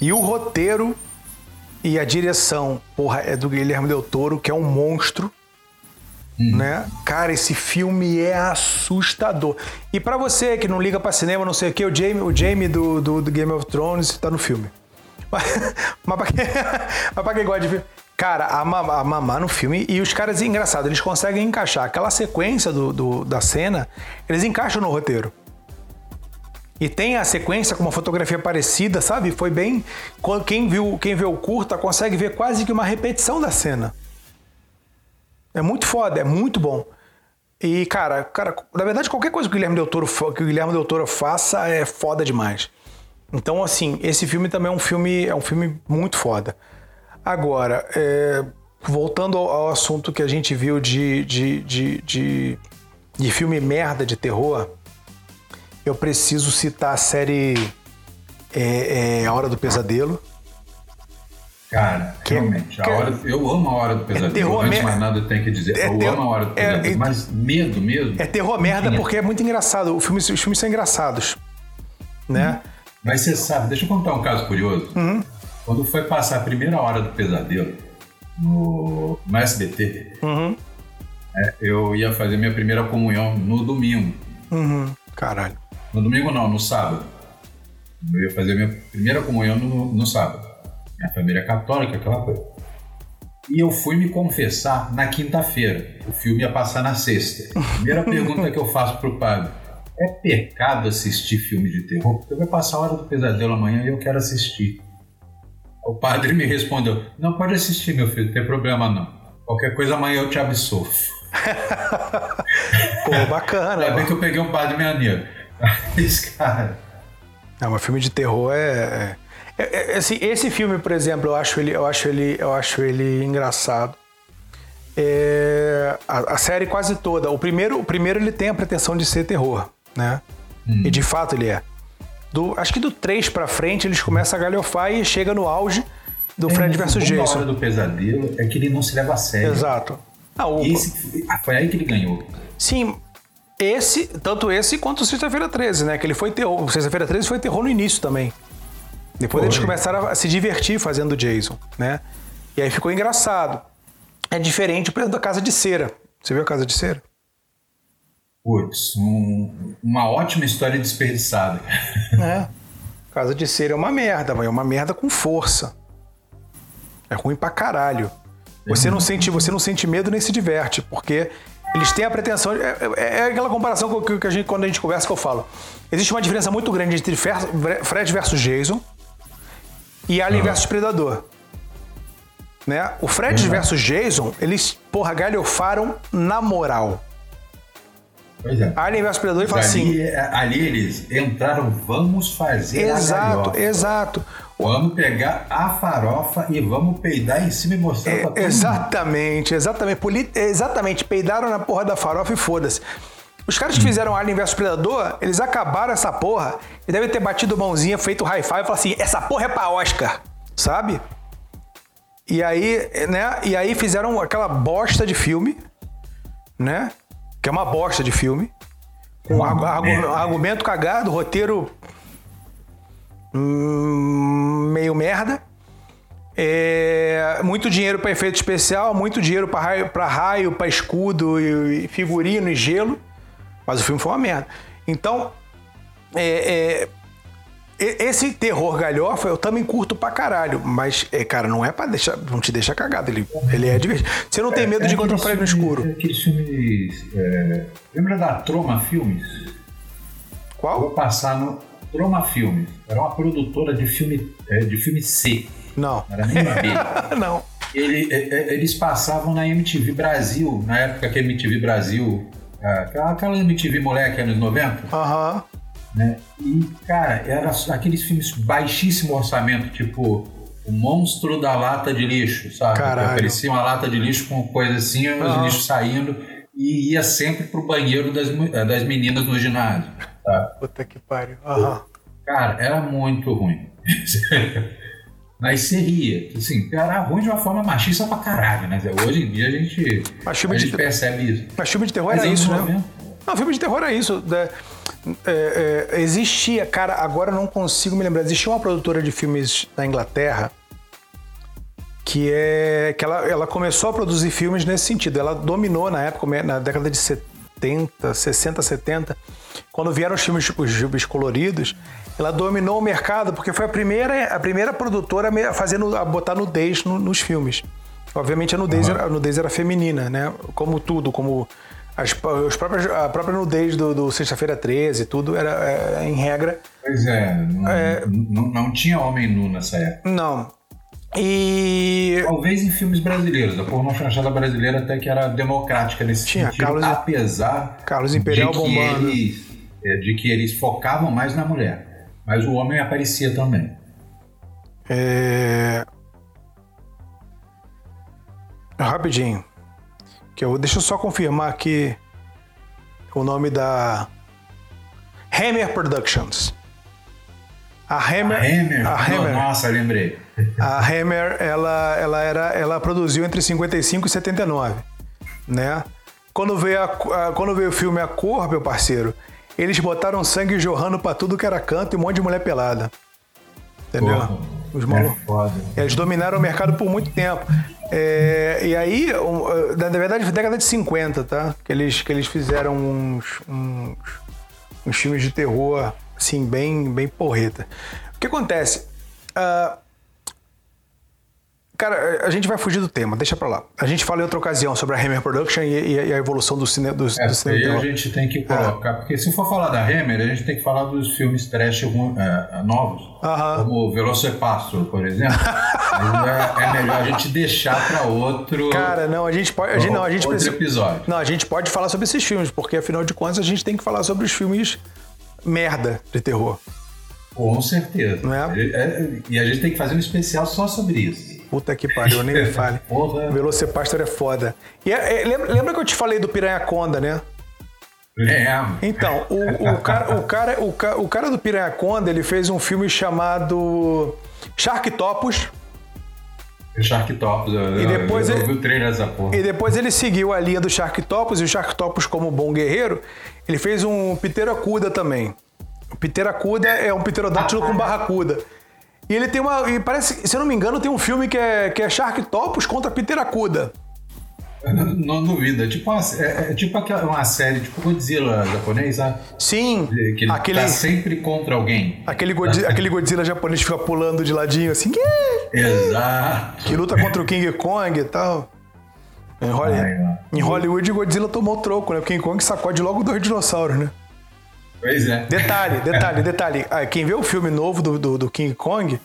E o roteiro e a direção, porra, é do Guilherme Del Toro, que é um monstro. Né? Cara, esse filme é assustador. E pra você que não liga pra cinema, não sei o que, o Jamie, o Jamie do, do, do Game of Thrones tá no filme. Mas, pra, quem, mas pra quem gosta de filme. Cara, a, a mamá no filme, e os caras, engraçado, eles conseguem encaixar aquela sequência do, do- da cena, eles encaixam no roteiro. E tem a sequência com uma fotografia parecida, sabe? Foi bem. Quem viu, quem vê o curta consegue ver quase que uma repetição da cena. É muito foda, é muito bom. E, cara, cara, na verdade, qualquer coisa que o Guilherme Del Toro, que o Guilherme Del Toro faça é foda demais. Então, assim, esse filme também é um filme, é um filme muito foda. Agora, é, voltando ao, ao assunto que a gente viu de, de, de, de, de filme merda de terror, eu preciso citar a série é, é, A Hora do Pesadelo. Cara, Que- realmente, que- a hora, eu amo a hora do pesadelo. terror Antes mais nada, eu tenho que dizer. É eu terror- amo a hora do é- pesadelo. é- mas medo mesmo. É terror merda porque é muito engraçado. O filme, os filmes são engraçados. Né? Mas você sabe, deixa eu contar um caso curioso. Uhum. Quando foi passar a primeira hora do pesadelo no, no SBT, Uhum. é, eu ia fazer minha primeira comunhão no domingo. Uhum. Caralho. No domingo não, no sábado. Eu ia fazer minha primeira comunhão no, no sábado. Minha família é católica, aquela coisa. E eu fui me confessar na quinta-feira. O filme ia passar na sexta. Primeira pergunta que eu faço pro padre. É pecado assistir filme de terror? Porque vai passar a hora do pesadelo amanhã e eu quero assistir. O padre me respondeu: Não pode assistir, meu filho, não tem problema não. Qualquer coisa amanhã eu te absolvo. Pô, bacana. Ainda bem que eu peguei um padre maneiro. Mas, cara. Não, mas filme de terror é, é, é- é- assim, esse filme, por exemplo, eu acho ele, eu acho ele, eu acho ele engraçado. É, a, a série quase toda. O primeiro, o primeiro ele tem a pretensão de ser terror, né? E de fato ele é. Do, acho que do 3 pra frente eles começam a galhofar e chega no auge do Fred É, bom da Jason. hora do pesadelo é que ele não se leva a sério. Exato. Ah, o- Esse, ah, foi aí que ele ganhou. Sim, esse, tanto esse quanto o Sexta-feira 13, né? Que ele foi terror. O Sexta-feira 13 foi terror no início também. Depois Foi. eles começaram a se divertir fazendo o Jason, né? E aí ficou engraçado. É diferente, por exemplo, da Casa de Cera. Você viu a Casa de Cera? Putz, um- uma ótima história desperdiçada. É. Casa de Cera é uma merda, mas é uma merda com força. É ruim pra caralho. Você não sente, você não sente medo nem se diverte, porque eles têm a pretensão. É, é- é aquela comparação que, que a gente, quando a gente conversa que eu falo. Existe uma diferença muito grande entre Fred versus Jason e Alien versus Predador. Né? O Fred Uhum. versus Jason, eles, porra, galhofaram na moral. Pois é. Alien versus Predador e fala assim. ali, é, ali eles entraram, vamos fazer a Exato, exato. Vamos pegar a farofa e vamos peidar em cima e mostrar pra todo mundo. Exatamente, exatamente. Poli- exatamente, peidaram na porra da farofa e foda-se. Os caras que fizeram Alien vs Predador, eles acabaram essa porra e devem ter batido mãozinha, feito high five e falado assim: essa porra é pra Oscar, sabe? E aí, né? E aí fizeram aquela bosta de filme, né? Que é uma bosta de filme. Com Uma argu- argu- merda. argumento cagado, roteiro hum, meio merda. É, muito dinheiro para efeito especial, muito dinheiro para raio, pra raio, para escudo e, e figurino e gelo. Mas o filme foi uma merda. Então, é, é, esse terror galhofa eu também curto pra caralho. Mas, é, cara, não é pra deixar. Não te deixa cagado. Ele, ele é divertido. Você não tem medo de encontrar um prédio no escuro. é Aqueles filmes. é, lembra da Troma Filmes? Vou Qual? passar no Troma Filmes. Era uma produtora de filme, é, de filme C. Não. Não era nem B. não. Ele- é, é, eles passavam na MTV Brasil, na época que a MTV Brasil. é, Aquela, aquela MTV moleque anos 90, Aham. Né? E, cara, era aqueles filmes baixíssimo orçamento, tipo O Monstro da Lata de Lixo, sabe? Caralho. Parecia uma lata de lixo com coisa assim, os lixos saindo, e ia sempre pro banheiro das, eh, das meninas no ginásio. Puta que pariu. Cara, era muito ruim. Mas você ria. Assim, era ruim de uma forma machista pra caralho, né? Hoje em dia a gente, a gente te- percebe isso. Mas filme de terror Mas era anos isso, né? 90. Não, filme de terror é isso. né? É, é, existia, cara, agora eu não consigo me lembrar. Existia uma produtora de filmes na Inglaterra que é que ela, ela começou a produzir filmes nesse sentido. Ela dominou na época, na década de 70, 60, 70, quando vieram os filmes tipo, filmes coloridos, ela dominou o mercado porque foi a primeira, a primeira produtora a fazer a botar nudez no, nos filmes. Obviamente a nudez, uhum. era, a nudez era feminina, né? Como tudo, como as, os próprios, a própria nudez do, do Sexta-feira 13, tudo era é, em regra. Pois é não, é não, não, tinha homem nu nessa época. Não. E. Talvez em filmes brasileiros. A pornô chanchada brasileira até que era democrática nesse Tinha, sentido, Carlos, apesar Carlos Imperial de bombando. Eles, é, de que eles focavam mais na mulher. Mas o homem aparecia também. É... Rapidinho. Que eu, deixa eu só confirmar aqui o nome da Hammer Productions. A Hammer. A Hammer. A Hammer. Nossa, lembrei. A Hammer, ela, ela, era, ela produziu entre 55 e 79, né? Quando veio, a, quando veio o filme A Cor, meu parceiro, eles botaram sangue jorrando pra tudo que era canto e um monte de mulher pelada. Entendeu? Porra, Os malucos. É eles dominaram o mercado por muito tempo. É, e aí, na verdade, foi década de 50, tá? Que eles, que eles fizeram uns, uns, uns filmes de terror, assim, bem, bem porreta. O que acontece? Uh, Cara, a gente vai fugir do tema, deixa pra lá. A gente fala em outra ocasião sobre a Hammer Production e, e a evolução do, cine, do, é, do cinema. a gente tem que colocar, é. porque se for falar da Hammer, a gente tem que falar dos filmes trash é, novos, uh -huh. como Velocipastor, por exemplo. é, é, melhor a gente deixar para outro. Cara, não, a gente pode. A gente, não, a gente outro precisa, episódio. Não, a gente pode falar sobre esses filmes, porque afinal de contas a gente tem que falar sobre os filmes merda de terror. Com certeza. É? é? E a gente tem que fazer um especial só sobre isso. Puta que pariu, nem me fale. Velocipastor é foda. E é, é, lembra, que eu te falei do Piranha Conda, né? É. Então, o, o, cara, o, cara, o, cara, o cara do Piranha Conda, ele fez um filme chamado Sharktopus. Sharktopus, eu, e depois eu, eu, eu vi o trailer dessa porra. E depois ele seguiu a linha do Sharktopus, e o Sharktopus, como bom guerreiro, ele fez um Pteracuda também. O Pteracuda é um pterodátilo ah, com barracuda. E ele tem uma. E parece, se eu não me engano, tem um filme que é, que é Sharktopus contra Piteracuda. Não, não duvido. É tipo, uma, é, é tipo uma série, tipo Godzilla japonês, sabe? Sim. Que ele aquele, tá sempre contra alguém. Aquele, Godzilla, aquele Godzilla japonês fica pulando de ladinho assim. Exato. Que luta contra o King Kong e tal. Em Hollywood, Ai, em Hollywood Godzilla tomou troco, né? O King Kong sacode logo dois dinossauros, né? Pois é. Detalhe, detalhe, detalhe. Ah, quem vê o filme novo do, do, do, King Kong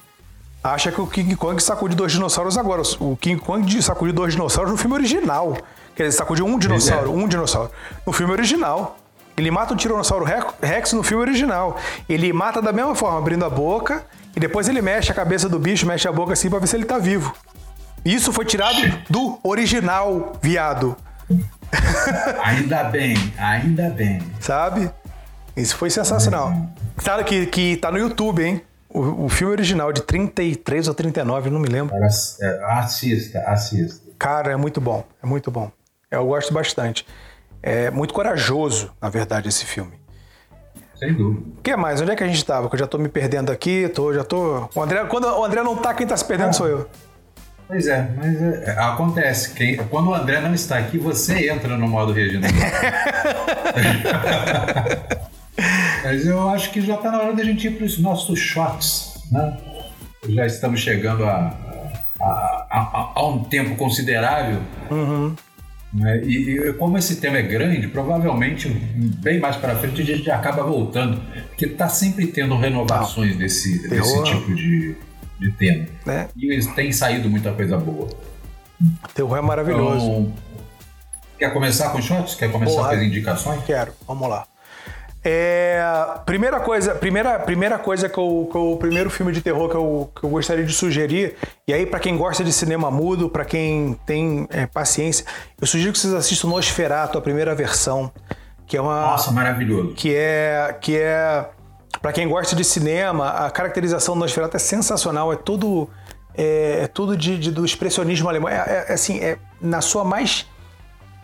acha que o King Kong sacudiu dois dinossauros agora. O King Kong sacudiu dois dinossauros no filme original. Quer dizer, sacudiu um dinossauro, é. um dinossauro. No filme original. Ele mata o Tiranossauro Rex no filme original. Ele mata da mesma forma, abrindo a boca, e depois ele mexe a cabeça do bicho, mexe a boca assim pra ver se ele tá vivo. Isso foi tirado do original, viado. Ainda bem, ainda bem. Sabe? Isso foi sensacional. Claro que, que tá no YouTube, hein? O, o, filme original de 33 ou 39, não me lembro. É, assista, assista. Cara, é muito bom, é muito bom. Eu gosto bastante. É muito corajoso, na verdade, esse filme. Sem dúvida. O que mais? Onde é que a gente estava? Que eu já tô me perdendo aqui, tô, já tô. O André, quando o André não tá, quem tá se perdendo ah. sou eu. Pois é, mas é, acontece. Quem, quando o André não está aqui, você entra no modo Reginaldo. Mas eu acho que já está na hora da gente ir para os nossos shots, né? Já estamos chegando a, a, a, a um tempo considerável. Uhum. Né? E, e, como esse tema é grande, provavelmente bem mais para frente a gente acaba voltando, porque está sempre tendo renovações desse, desse tipo de, de tema. É. E tem saído muita coisa boa. Terror é maravilhoso. Então, quer começar com shots? Quer começar Porra, com as indicações? Quero, vamos lá. É, primeira coisa, primeira, primeira coisa que eu, que eu, o primeiro filme de terror que eu, que eu gostaria de sugerir, e aí para quem gosta de cinema mudo, para quem tem é, paciência, eu sugiro que vocês assistam Nosferatu, a primeira versão, que é uma Nossa, maravilhoso. Que é que é para quem gosta de cinema, a caracterização do Nosferatu é sensacional, é tudo é, é tudo de, de, do expressionismo alemão, é, é, é assim, é na sua mais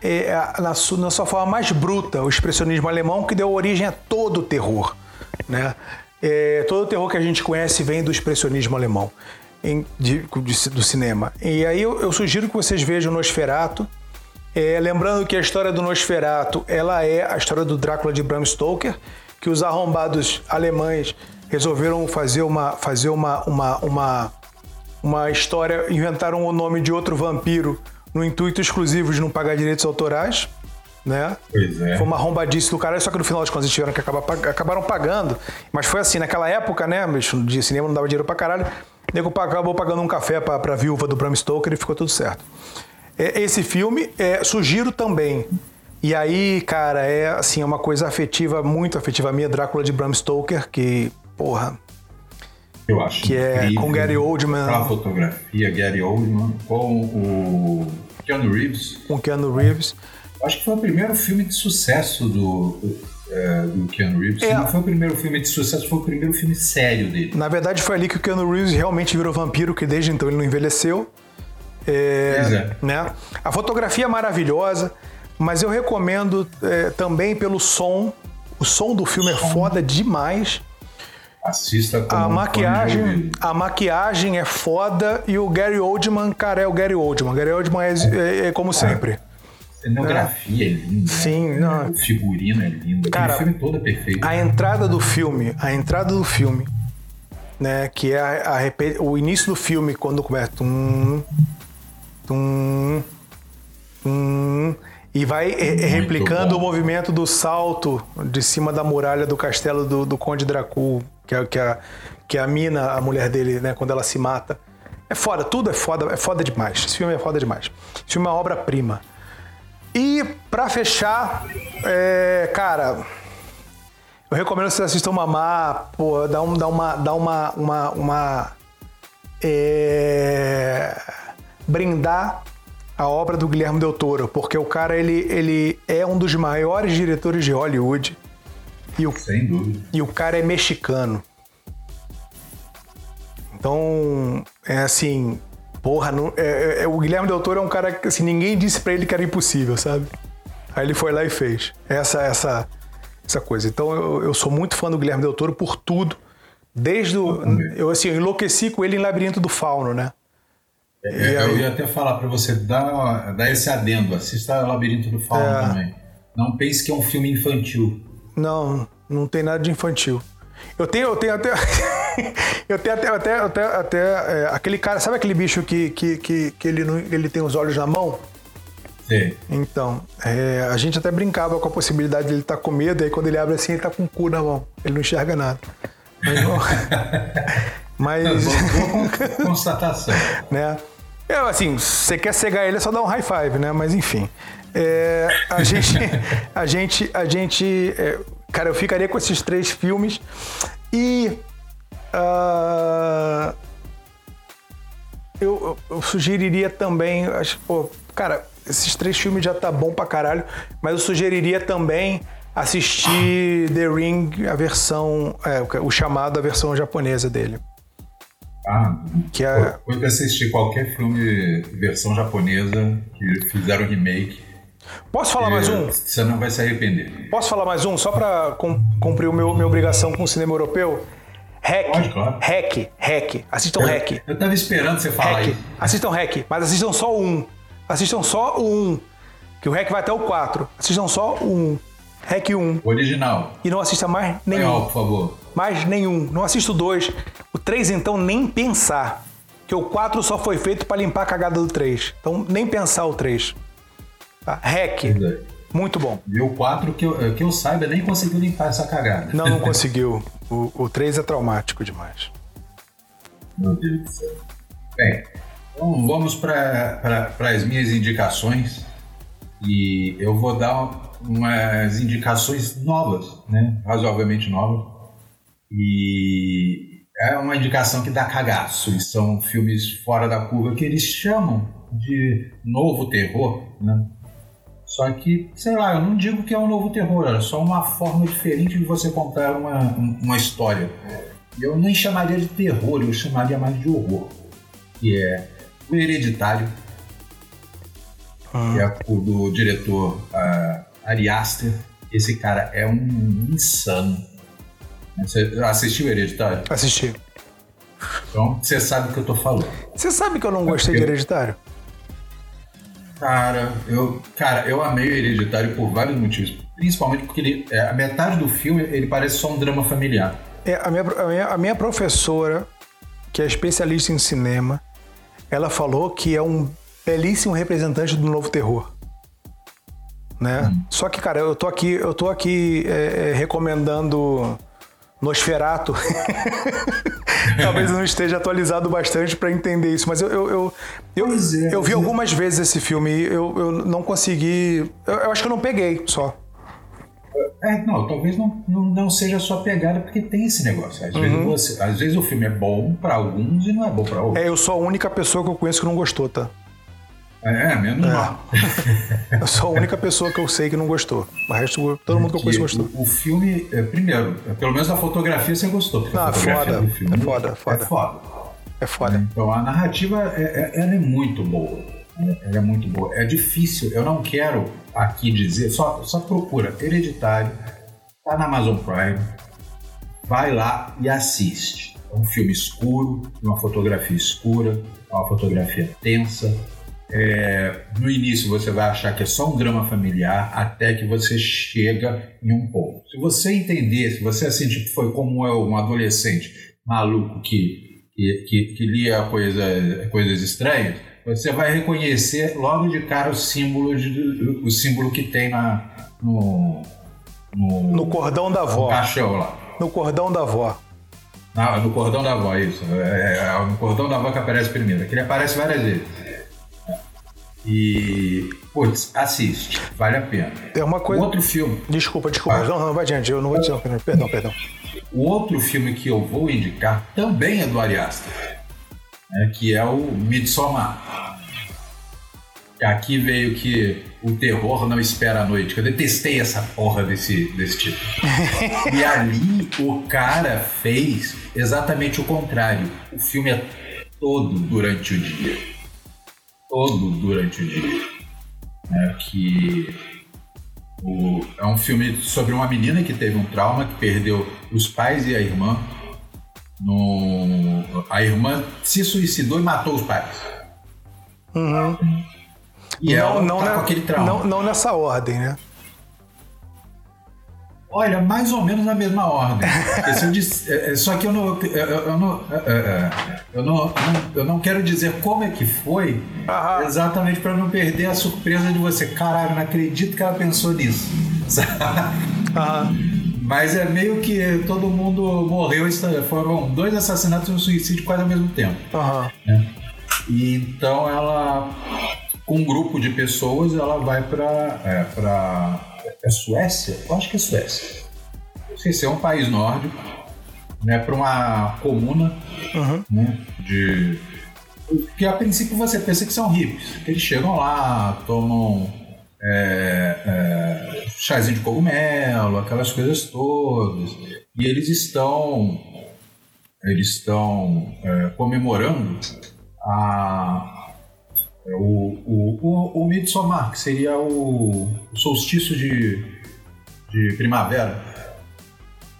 é, na, sua, na, sua, forma mais bruta, o expressionismo alemão, que deu origem a todo o terror. Né? É, todo o terror que a gente conhece vem do expressionismo alemão. em, de, de, do cinema. E aí eu, eu, sugiro que vocês vejam Nosferato. É, lembrando que a história do Nosferato ela é a história do Drácula de Bram Stoker, que os arrombados alemães resolveram fazer uma, fazer uma, uma, uma, uma história, inventaram o nome de outro vampiro no intuito exclusivo de não pagar direitos autorais né? Pois é. Foi uma arrombadice do cara, só que no final das contas eles tiveram que acabar, acabaram pagando. Mas foi assim, naquela época, né, bicho, de cinema não dava dinheiro pra caralho. O nego acabou pagando um café pra, pra viúva do Bram Stoker e ficou tudo certo. Esse filme, é, sugiro também. E aí, cara, é assim, é uma coisa afetiva, muito afetiva minha, Drácula de Bram Stoker, que, porra. Eu acho. Que é com Gary Oldman. A fotografia, Gary Oldman, com o Keanu Reeves. Com Keanu Reeves. Acho que foi o primeiro filme de sucesso do, é, do Keanu Reeves. É. não foi o primeiro filme de sucesso, foi o primeiro filme sério dele. Na verdade, foi ali que o Keanu Reeves realmente virou vampiro, que desde então ele não envelheceu. É, é. Né? A fotografia é maravilhosa, mas eu recomendo é, também pelo som. O som do filme é é foda demais. Assista com a maquiagem, a maquiagem é foda e o Gary Oldman, cara, é o Gary Oldman. Gary Oldman é, é, é como sempre. Cenografia é, é linda. Sim, né? não. O figurino é lindo. Cara, o filme todo é perfeito. A entrada do filme, a entrada do filme, né? Que é a, a, o início do filme, quando começa. Tum, tum, tum, e vai replicando bom. o movimento do salto de cima da muralha do castelo do, do Conde Dracul, que é, que, é, que a mina, a mulher dele, né? Quando ela se mata. É foda, tudo é foda, é foda demais. Esse filme é foda demais. Esse filme é uma obra-prima. E para fechar, é, cara, eu recomendo que vocês assistam Mamá, pô, dá, um, dá uma, dá uma, uma, uma é, brindar a obra do Guilherme Del Toro, porque o cara ele, ele é um dos maiores diretores de Hollywood. E o, Sem dúvida. E o cara é mexicano. Então, é assim, Porra, não, é, é, é, o Guilherme Del Toro é um cara que assim, ninguém disse para ele que era impossível, sabe? Aí ele foi lá e fez. Essa essa essa coisa. Então eu, eu sou muito fã do Guilherme Del Toro por tudo. Desde o. Eu assim, eu enlouqueci com ele em Labirinto do Fauno, né? É, aí... Eu ia até falar para você dar, dar esse adendo. Assista Labirinto do Fauno é... também. Não pense que é um filme infantil. Não, não tem nada de infantil. Eu tenho, eu tenho até. eu tenho até, até, até, até é, aquele cara, sabe aquele bicho que, que, que, que ele, ele tem os olhos na mão? Sim. Então, é, a gente até brincava com a possibilidade de ele estar tá com medo, aí quando ele abre assim, ele tá com o cu na mão. Ele não enxerga nada. Mas. Não... Mas... Boa constatação. né? Eu, assim, você quer cegar ele, é só dar um high five, né? Mas enfim. É, a gente. A gente. A gente. É, cara, eu ficaria com esses três filmes. E Uh, eu, eu, sugeriria também, acho, cara, esses três filmes já tá bom pra caralho, mas eu sugeriria também assistir The Ring, a versão, é, o chamado, a versão japonesa dele. Ah, que é... pode assistir qualquer filme versão japonesa que fizeram remake. Posso falar mais um? Você não vai se arrepender. Posso falar mais um, só para cumprir o meu, minha obrigação com o cinema europeu? Hack. Pode, claro. Hack. Hack. Assistam eu, Hack. Eu tava esperando você falar hack. Assistam Hack, mas assistam só um. Assistam só um. Que o Hack vai até o 4. Assistam só um. Hack 1. Original. E não assista mais nenhum. Real, por favor. Mais nenhum. Não assista o 2. O 3, então, nem pensar. Que o 4 só foi feito para limpar a cagada do 3. Então, nem pensar o 3. Tá? Hack. Muito bom. E o 4, que eu, que eu saiba, nem conseguiu limpar essa cagada. Não, não conseguiu. O, o 3 é traumático demais. Meu Deus do céu. Bem, então vamos para as minhas indicações. E eu vou dar umas indicações novas, né? Razoavelmente novas. E é uma indicação que dá cagaço. E são filmes fora da curva que eles chamam de novo terror, né? Só que, sei lá, eu não digo que é um novo terror, é só uma forma diferente de você contar uma, uma história. Eu nem chamaria de terror, eu chamaria mais de horror. Que é o Hereditário, ah. que é o do diretor uh, Ari Aster. Esse cara é um insano. Você assistiu o Hereditário? Assisti. Então você sabe o que eu tô falando. Você sabe que eu não gostei de Hereditário? Cara, eu, cara, eu amei o Hereditário por vários motivos. Principalmente porque ele, é, a metade do filme ele parece só um drama familiar. É, a, minha, a, minha, a minha professora, que é especialista em cinema, ela falou que é um belíssimo representante do novo terror. Né? Hum. Só que, cara, eu tô aqui, eu tô aqui é, é, recomendando Nosferato. Talvez não esteja atualizado bastante para entender isso, mas eu, eu, eu, eu, é, eu vi é. algumas vezes esse filme e eu, eu não consegui. Eu, eu acho que eu não peguei só. É, não, talvez não, não, seja a sua pegada, porque tem esse negócio. Às, uhum. vezes, você, às vezes o filme é bom para alguns e não é bom para outros. É, eu sou a única pessoa que eu conheço que não gostou, tá? É, menos é. mal. eu sou a única pessoa que eu sei que não gostou. O resto, todo mundo que eu conheço gostou. O, o filme, é, primeiro, pelo menos a fotografia você gostou. Ah, foda. Filme, é foda, foda. É foda. É foda. Então a narrativa, é, é, ela é muito boa. Ela é muito boa. É difícil, eu não quero aqui dizer, só, só procura Hereditário, tá na Amazon Prime, vai lá e assiste. É um filme escuro, uma fotografia escura, uma fotografia tensa, é, no início você vai achar que é só um drama familiar até que você chega em um ponto. Se você entender, se você assim tipo, foi como eu, um adolescente maluco que, que, que, que lia coisa, coisas estranhas, você vai reconhecer logo de cara o símbolo, de, o símbolo que tem na, no, no, no cordão da avó. No caixão lá. No cordão da avó. Ah, no cordão da avó, isso. É, é, no cordão da avó que aparece primeiro. Aquele aparece várias vezes. E, putz, assiste, vale a pena. Tem uma coisa. O outro filme. Desculpa, desculpa. Ah. Não, não, vai adiante, eu não vou dizer. Perdão, perdão. O outro filme que eu vou indicar também é do Ari Aster, né, que é o Midsommar. Aqui veio que o terror não espera a noite. Eu detestei essa porra desse, desse tipo. e ali o cara fez exatamente o contrário. O filme é todo durante o dia todo durante o dia. Né? Que o, é um filme sobre uma menina que teve um trauma, que perdeu os pais e a irmã. No, a irmã se suicidou e matou os pais. Uhum. E não, ela não tá na, aquele trauma. Não, não nessa ordem, né? Olha, mais ou menos na mesma ordem. Disse, é, é, só que eu não, eu, eu, não, é, eu, não, eu não quero dizer como é que foi, Aham. exatamente para não perder a surpresa de você. Caralho, não acredito que ela pensou nisso. Mas é meio que todo mundo morreu. Foram dois assassinatos e um suicídio quase ao mesmo tempo. Né? E então ela, com um grupo de pessoas, ela vai para é, é Suécia? Eu acho que é Suécia. Esqueci, é um país nórdico, né, para uma comuna, uhum. né, de que a princípio você pensa que são hippies, que eles chegam lá, tomam é, é, chazinho de cogumelo, aquelas coisas todas, e eles estão eles estão é, comemorando a o, o, o, o Midsommar, que seria o, o solstício de, de primavera.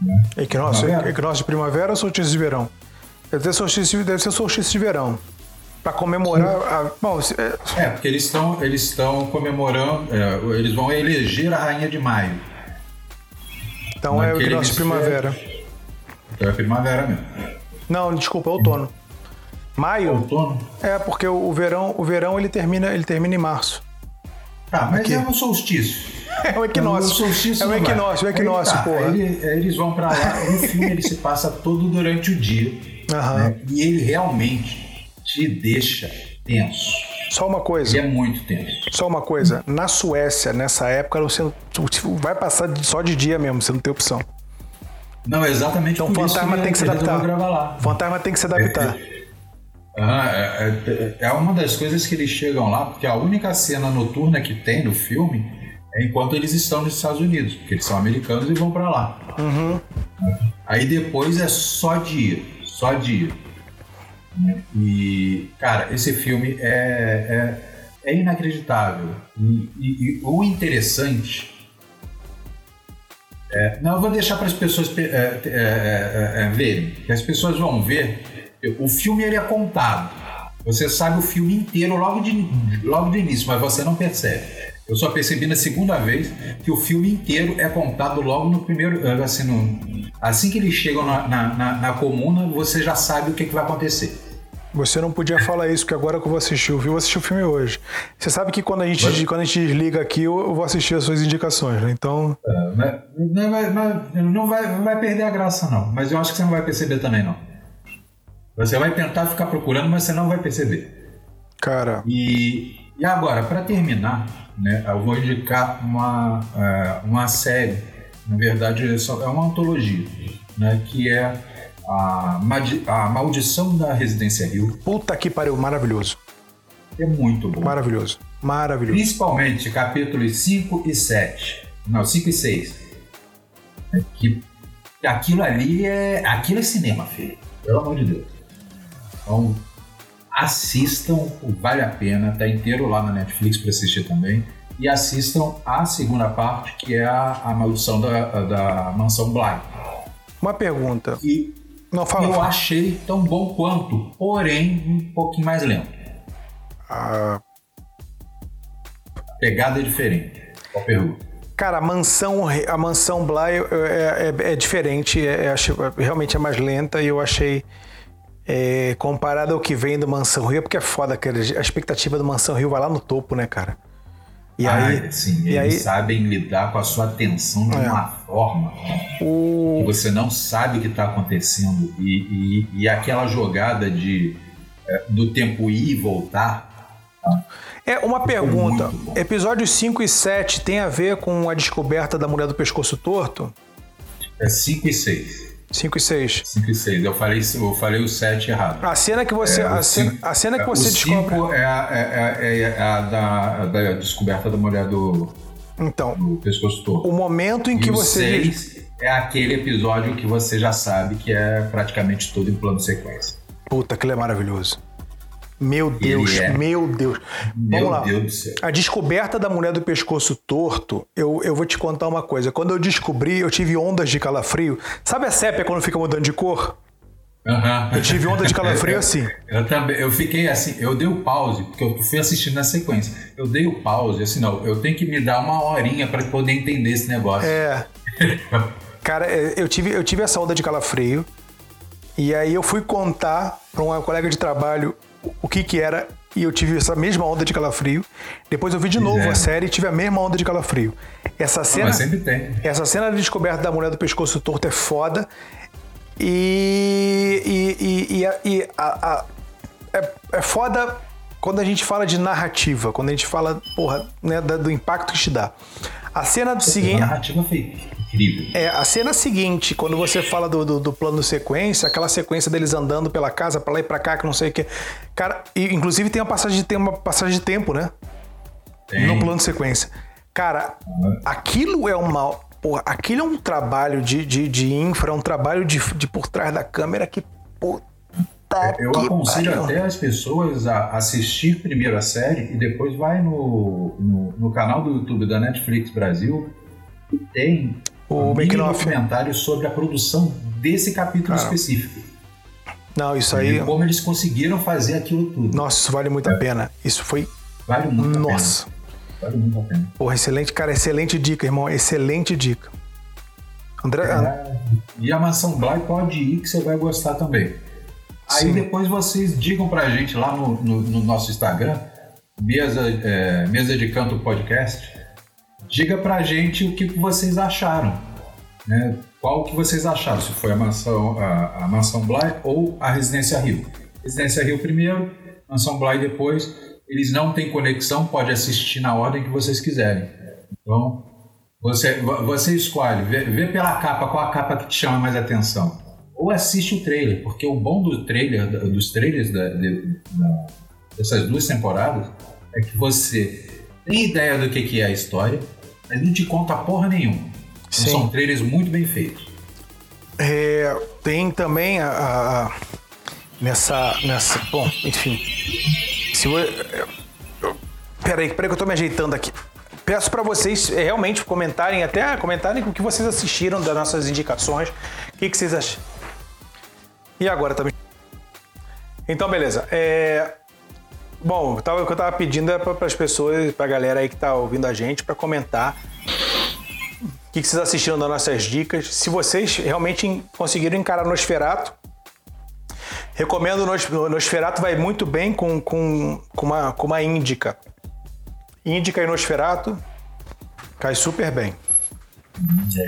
Né? Equinócio, primavera. equinócio de primavera ou solstício de verão? Deve ser solstício, deve ser solstício de verão. Para comemorar. A, bom, é... é, porque eles estão eles estão comemorando. É, eles vão eleger a rainha de maio. Então é o equinócio de primavera. Então é primavera mesmo. Não, desculpa, é outono. Maio? Outono? É, porque o verão, o verão ele termina, ele termina em março. Ah, mas Aqui. é um solstício. É o equinócio. É, solstício é o equinócio, o equinócio, tá. porra. Ele, eles vão para lá. No filme ele se passa todo durante o dia. Né? E ele realmente te deixa tenso. Só uma coisa. Ele é muito tenso. Só uma coisa. Na Suécia, nessa época, você vai passar só de dia mesmo, você não tem opção. Não, exatamente então, por fantasma tem que se adaptar. Fantasma tem que se adaptar. É, ah, é, é, é, uma das coisas que eles chegam lá, porque a única cena noturna que tem no filme é enquanto eles estão nos Estados Unidos, porque eles são americanos e vão para lá. Uhum. Aí depois é só dia, só dia. E, cara, esse filme é, é, é inacreditável. E, e, e, o interessante. É, não, eu vou deixar para as pessoas é, é, é, verem, que as pessoas vão ver O filme ele é contado. Você sabe o filme inteiro logo de, logo de início, mas você não percebe. Eu só percebi na segunda vez que o filme inteiro é contado logo no primeiro. Assim, no, assim que eles chegam na, na, na, na comuna, você já sabe o que, que vai acontecer. Você não podia falar isso, que agora que eu vou assistir o filme, eu vou assistir o filme hoje. Você sabe que quando a gente, quando a gente desliga aqui, eu vou assistir as suas indicações, né? Então. É, não, vai, não vai, vai perder a graça, não. Mas eu acho que você não vai perceber também, não. Você vai tentar ficar procurando, mas você não vai perceber. Cara. E, e agora, para terminar, né, eu vou indicar uma, uh, uma série, na verdade é uma antologia, né, que é a, a Maldição da Residência Rio. Puta que pariu, maravilhoso. É muito bom. Maravilhoso, maravilhoso. Principalmente capítulos 5 e 7. Não, 5 e 6. É que aquilo ali é. Aquilo é cinema, filho. Pelo amor de Deus. Então, assistam, vale a pena, tá inteiro lá na Netflix para assistir também. E assistam a segunda parte, que é a, a maldição da, da mansão Bly. Uma pergunta. E Não, fala, eu fala. achei tão bom quanto, porém um pouquinho mais lento. Ah. Pegada é diferente. Qual pergunta? Cara, a mansão, a mansão Bly é, é, é diferente, é, é, realmente é mais lenta e eu achei é, comparado ao que vem do Mansão Rio, é porque é foda, cara. A expectativa do Mansão Rio vai lá no topo, né, cara? E ah, aí, sim, e eles aí, sabem lidar com a sua atenção de é. uma forma o... que você não sabe o que está acontecendo. E, e, e, aquela jogada de é, do tempo ir e voltar. Tá? É uma pergunta. Episódios 5 e 7 tem a ver com a descoberta da mulher do pescoço torto? É 5 e 6. 5 e 6. 5 e 6. Eu falei, eu falei o 7 errado. A cena que você, é, a, cena, cinco, a cena que você o descobre. O é a, é, é, é a da, da, descoberta da mulher do. Então. Do pescoço torto. O momento em e que o você. 6 é aquele episódio que você já sabe que é praticamente todo em plano sequência. Puta, aquilo é maravilhoso. Meu Deus, é. meu Deus. Meu Vamos lá. Deus do céu. A descoberta da mulher do pescoço torto, eu, eu vou te contar uma coisa. Quando eu descobri, eu tive ondas de calafrio. Sabe a sépia quando fica mudando de cor? Uhum. Eu tive onda de calafrio assim. Eu também, eu fiquei assim, eu dei o pause, porque eu fui assistindo na sequência. Eu dei o pause, assim, não, eu tenho que me dar uma horinha para poder entender esse negócio. É. Cara, é, eu tive, eu tive essa onda de calafrio. E aí eu fui contar para uma colega de trabalho o que que era e eu tive essa mesma onda de calafrio. Depois eu vi de novo é. a série e tive a mesma onda de calafrio. Essa cena, sempre tem. Essa cena de descoberta da mulher do pescoço torto é foda. E, e, e, e a, a, é, é foda quando a gente fala de narrativa, quando a gente fala, porra, né, do impacto que te dá. A cena do seguinte. Narrativa incrível. É, a cena seguinte, quando você fala do, do, do plano sequência, aquela sequência deles andando pela casa, pra lá e pra cá, que não sei o que. Cara, e, inclusive tem uma passagem, tem uma passagem de tempo, né? Tem. No plano sequência. Cara, uhum. aquilo é uma. Porra, aquilo é um trabalho de, de, de infra, é um trabalho de, de por trás da câmera que. Puta eu aconselho pariu. até as pessoas a assistir primeiro a série e depois vai no, no, no canal do YouTube da Netflix Brasil e tem o um documentário sobre a produção desse capítulo Cara. específico. Não, isso aí. E como eles conseguiram fazer aquilo tudo. Nossa, isso vale muito é. a pena. Isso foi. Vale muito Nossa. a pena. Vale muito a pena. Porra, excelente, cara, excelente dica, irmão. Excelente dica. André. É, e a Mansão Bly pode ir que você vai gostar também. Aí Sim. depois vocês digam pra gente lá no, no, no nosso Instagram, Mesa, é, Mesa de Canto Podcast, diga pra gente o que vocês acharam. Né? Qual que vocês acharam? Se foi a mansão, a, a mansão Bly ou a Residência Rio. Residência Rio primeiro, mansão Bly depois. Eles não têm conexão, pode assistir na ordem que vocês quiserem. Então, você, você escolhe, vê, vê pela capa, qual a capa que te chama mais atenção. Ou assiste o trailer, porque o bom do trailer, dos trailers da, de, da, dessas duas temporadas é que você tem ideia do que, que é a história, mas não te conta porra nenhuma. Então, são trailers muito bem feitos. É, tem também a, a, nessa, nessa. Bom, enfim. Se eu, peraí, peraí que eu tô me ajeitando aqui. Peço para vocês é, realmente comentarem, até comentarem o que vocês assistiram das nossas indicações. O que, que vocês acham? E agora também. Então, beleza. É... Bom, o que eu tava pedindo é para as pessoas, para a galera aí que tá ouvindo a gente, para comentar o que, que vocês assistiram das nossas dicas. Se vocês realmente conseguiram encarar Nosferato, recomendo o Nosferato, vai muito bem com, com, com, uma, com uma índica. Índica e Nosferato cai super bem.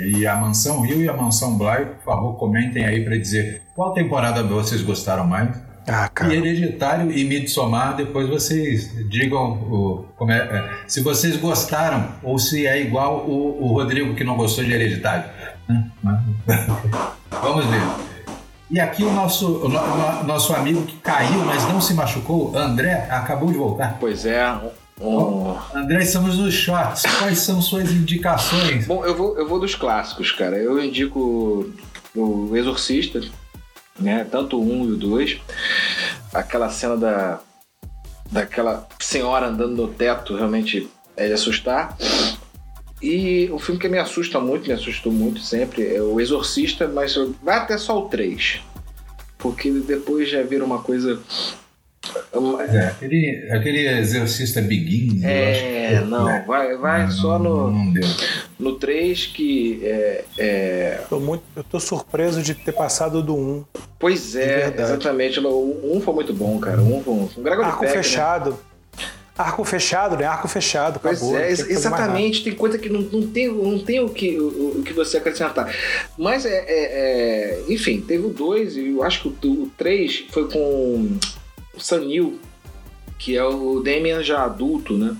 E a Mansão Rio e a Mansão Bly, por favor, comentem aí para dizer qual temporada vocês gostaram mais. Ah, cara. E Hereditário e Midsommar, depois vocês digam o, é, é, se vocês gostaram ou se é igual o, o Rodrigo que não gostou de Hereditário. Né? Vamos ver. E aqui o nosso, o nosso amigo que caiu, mas não se machucou, André, acabou de voltar. Pois é, Oh. André, estamos nos shots. Quais são suas indicações? Bom, eu vou, eu vou dos clássicos, cara. Eu indico o Exorcista, né? Tanto o 1 e o 2. Aquela cena da daquela senhora andando no teto realmente é de assustar. E o filme que me assusta muito, me assustou muito sempre, é O Exorcista, mas vai até só o 3. Porque depois já vira uma coisa é, aquele, aquele exorcista Begins. É, não, é. vai, vai não, só no, não no 3 que. É, é... Tô muito, eu tô surpreso de ter passado do 1. Pois é, exatamente. O 1 foi muito bom, cara. O 1 foi um, um Gregor Arco Peck, né? fechado. Né? Arco fechado, né? Arco fechado. Pois acabou, é, exatamente. Tem coisa que não, não, tem, não tem o que, o, o que você acrescentar. Mas é, é, é Enfim, teve o 2 e eu acho que o 3 foi com Sanil, que é o Damian já adulto, né?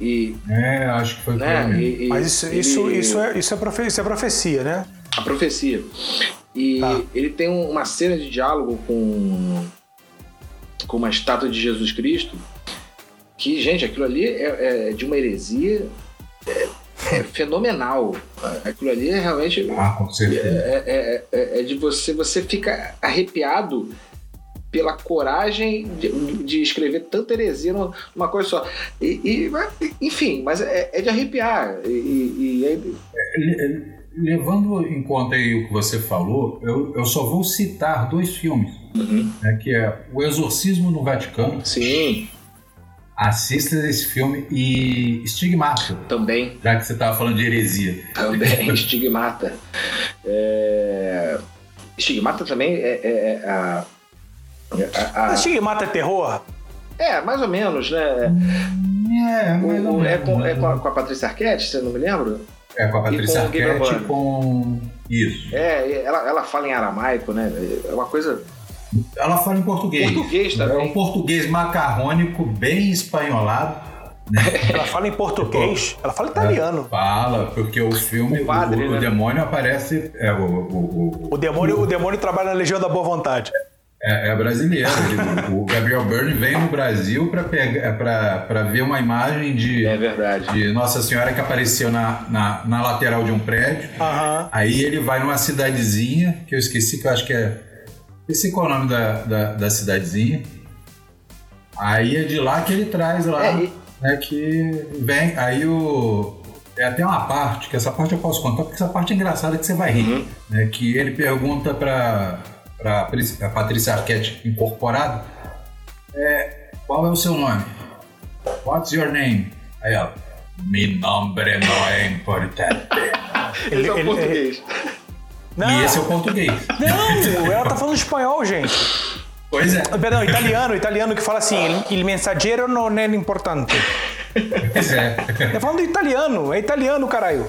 E, é, acho que foi né? E, e, Mas isso, ele... isso, isso, é, isso, é profe isso é profecia, né? A profecia. E tá. ele tem uma cena de diálogo com, com uma estátua de Jesus Cristo que, gente, aquilo ali é, é de uma heresia é, é fenomenal. Aquilo ali é realmente. Ah, com certeza. É, é, é, é de você, você fica arrepiado pela coragem de, de, escrever tanta heresia numa coisa só. E, e enfim, mas é, é, de arrepiar. E, e é... Levando em conta aí o que você falou, eu, eu só vou citar dois filmes, uhum. né, que é O Exorcismo no Vaticano. Sim. Assista esse filme e Estigmata. Também. Já que você estava falando de heresia. Também, Estigmata. É... Estigmata também é, é, é a a, a... Estigmata é terror? É, mais ou menos, né? É, mais o, ou é, com, é com, a, com a Patrícia Arquette, você não me lembro? É, com a Patrícia com Arquette e com... Isso. É, ela, ela fala em aramaico, né? É uma coisa... Ela fala em português. Português também. É um português macarrônico, bem espanholado. Né? Ela fala em português, ela fala italiano. É, fala, porque o filme, o, padre, o, o, né? demônio aparece. É, o, o, o, demônio, o demônio trabalha na Legião da Boa Vontade. É, é brasileiro. o Gabriel Byrne vem no Brasil para ver uma imagem de, é verdade. de Nossa Senhora que apareceu na, na, na lateral de um prédio. Uhum. Aí ele vai numa cidadezinha, que eu esqueci, que eu acho que é. Esse qual é o nome da, da, da cidadezinha. Aí é de lá que ele traz lá. É, né, que vem. Aí o. É até uma parte, que essa parte eu posso contar, porque essa parte é engraçada que você vai rir. Uhum. Né, que ele pergunta para para a Patrícia Arquette incorporado, é, qual é o seu nome? What's your name? Aí ela, mi nombre no é importante. Ele, é o português. Não. E esse é o português. Não, ela tá falando espanhol, gente. Pois é. Perdão, italiano, italiano que fala assim, il mensageiro non è importante. Pois é. Tá falando italiano, é italiano, caralho.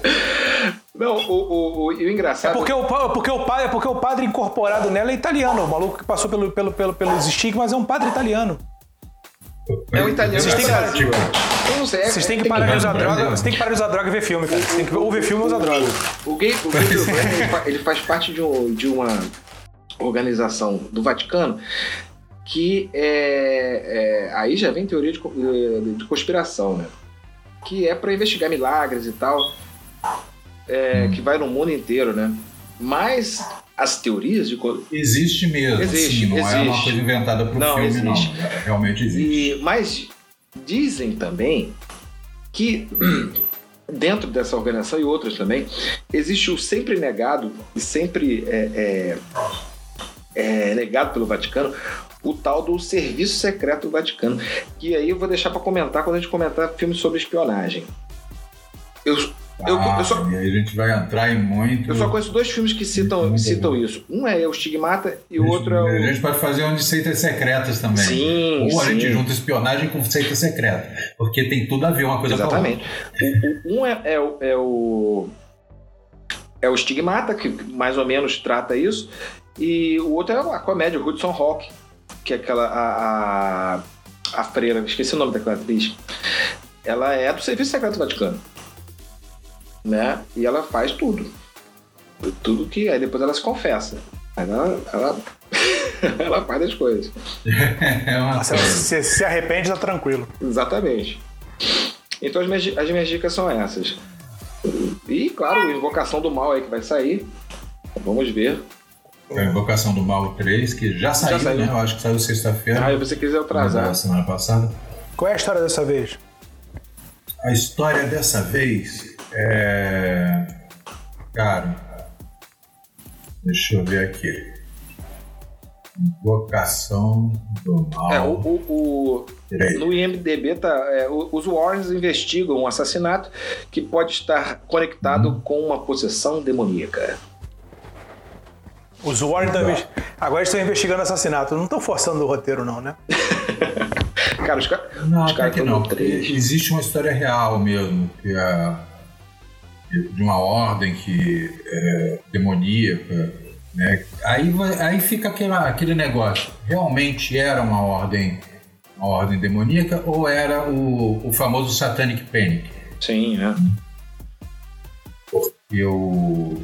Não, o, o, o, e o engraçado. É porque o, porque, o padre, é porque o padre incorporado nela é italiano. O maluco que passou pelo, pelo, pelo, pelos estigmas é um padre italiano. É um italiano Vocês têm que parar, Vocês têm que parar de usar droga. Vocês têm que parar de usar droga e ver filme, cara. Vocês têm que ou ver filme ou usar droga. O gay, o gay ele faz parte de, um, de uma organização do Vaticano que é, é, aí já vem teoria de, de conspiração, né? Que é para investigar milagres e tal é, hum. que vai no mundo inteiro, né? Mas as teorias de. Existe mesmo. Existe, sim, não existe. é uma coisa inventada para o filme, existe. não. Realmente existe. E, mas dizem também que dentro dessa organização e outras também, existe o sempre negado e sempre é, é, é negado pelo Vaticano o tal do Serviço Secreto do Vaticano. Que aí eu vou deixar para comentar quando a gente comentar filmes sobre espionagem. Eu, eu, Ah, eu só, E aí a gente vai entrar em muito. eu só conheço dois filmes que citam, citam isso. Um é o Estigmata e o outro é A o. gente pode fazer um de seitas secretas também. Sim, Ou a sim. gente junta espionagem com seita secreta. Porque tem tudo a ver uma coisa Exatamente. O- o- um é, é o. É o é o Estigmata, que mais ou menos trata isso, e o outro é a comédia, o Hudson Hawk, que é aquela. A, a, a freira, esqueci o nome daquela atriz. Ela é do Serviço Secreto do Vaticano. Né? E ela faz tudo. Tudo que. Aí depois ela se confessa. Mas ela, ela, ela faz as coisas. É uma Se, se, se arrepende, tá tranquilo. Exatamente. Então as minhas, as minhas dicas são essas. E, claro, Invocação do Mal aí que vai sair. Vamos ver. É a Invocação do Mal 3, que já saiu, saiu. né? Eu acho que saiu sexta-feira. Ah, e você quiser atrasar. semana passada. Qual é a história dessa vez? A história dessa vez é. Cara. Deixa eu ver aqui. Invocação do Mal. É, o, o- o- no IMDB tá, é, os Warrens investigam um assassinato que pode estar conectado com uma possessão demoníaca. Os Warren estão investi- Agora eles estão investigando assassinato. Não estão forçando o roteiro, não, né? Cara, os, ca- Não, os até caras que estão não. Existe uma história real mesmo, que é de uma ordem que é demoníaca. Né? Aí, aí fica aquela, aquele negócio. Realmente era uma ordem, uma ordem demoníaca ou era o, o famoso Satanic Panic? Sim, é. E o,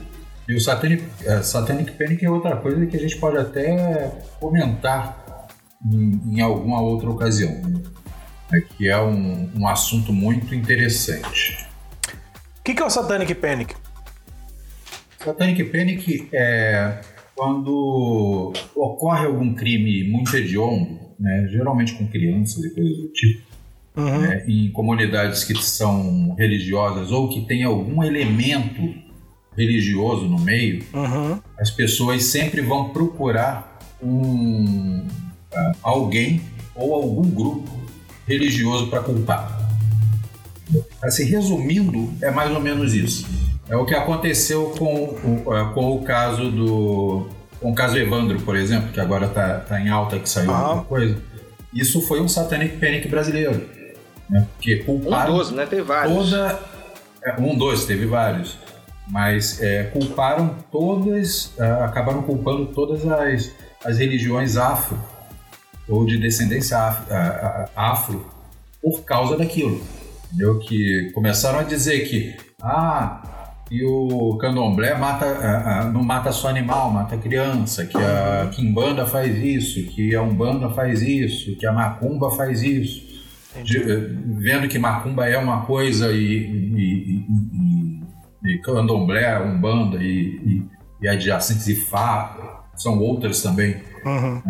e o Satanic, é, Satanic Panic é outra coisa que a gente pode até comentar em, em alguma outra ocasião. né? É que é um, um assunto muito interessante. O que, que é o Satanic Panic? Satanic Panic é quando ocorre algum crime muito hediondo, né, geralmente com crianças e coisas do tipo, né, em comunidades que são religiosas ou que tem algum elemento religioso no meio, Uhum. as pessoas sempre vão procurar um, ah, alguém ou algum grupo religioso para culpar. Assim, resumindo, é mais ou menos isso. É o que aconteceu com, o- ah, com o caso do. Com o caso Evandro, por exemplo, que agora está em alta, que saiu Aham. alguma coisa. Isso foi um Satanic Panic brasileiro. Né? Porque Um culparam 12, né? Tem vários. toda. é, Um, dois, teve vários. Mas é, culparam todas. ah, acabaram culpando todas as, as religiões afro, ou de descendência af- ah, ah, afro, por causa daquilo. Entendeu? Que começaram a dizer que. Ah, e o candomblé mata, ah, ah, não mata só animal, mata criança, que a quimbanda faz isso, que a umbanda faz isso, que a macumba faz isso de- eh, vendo que macumba é uma coisa e, e, e, e, e candomblé, umbanda e, e, e adjacentes e fá são outras também. Uhum.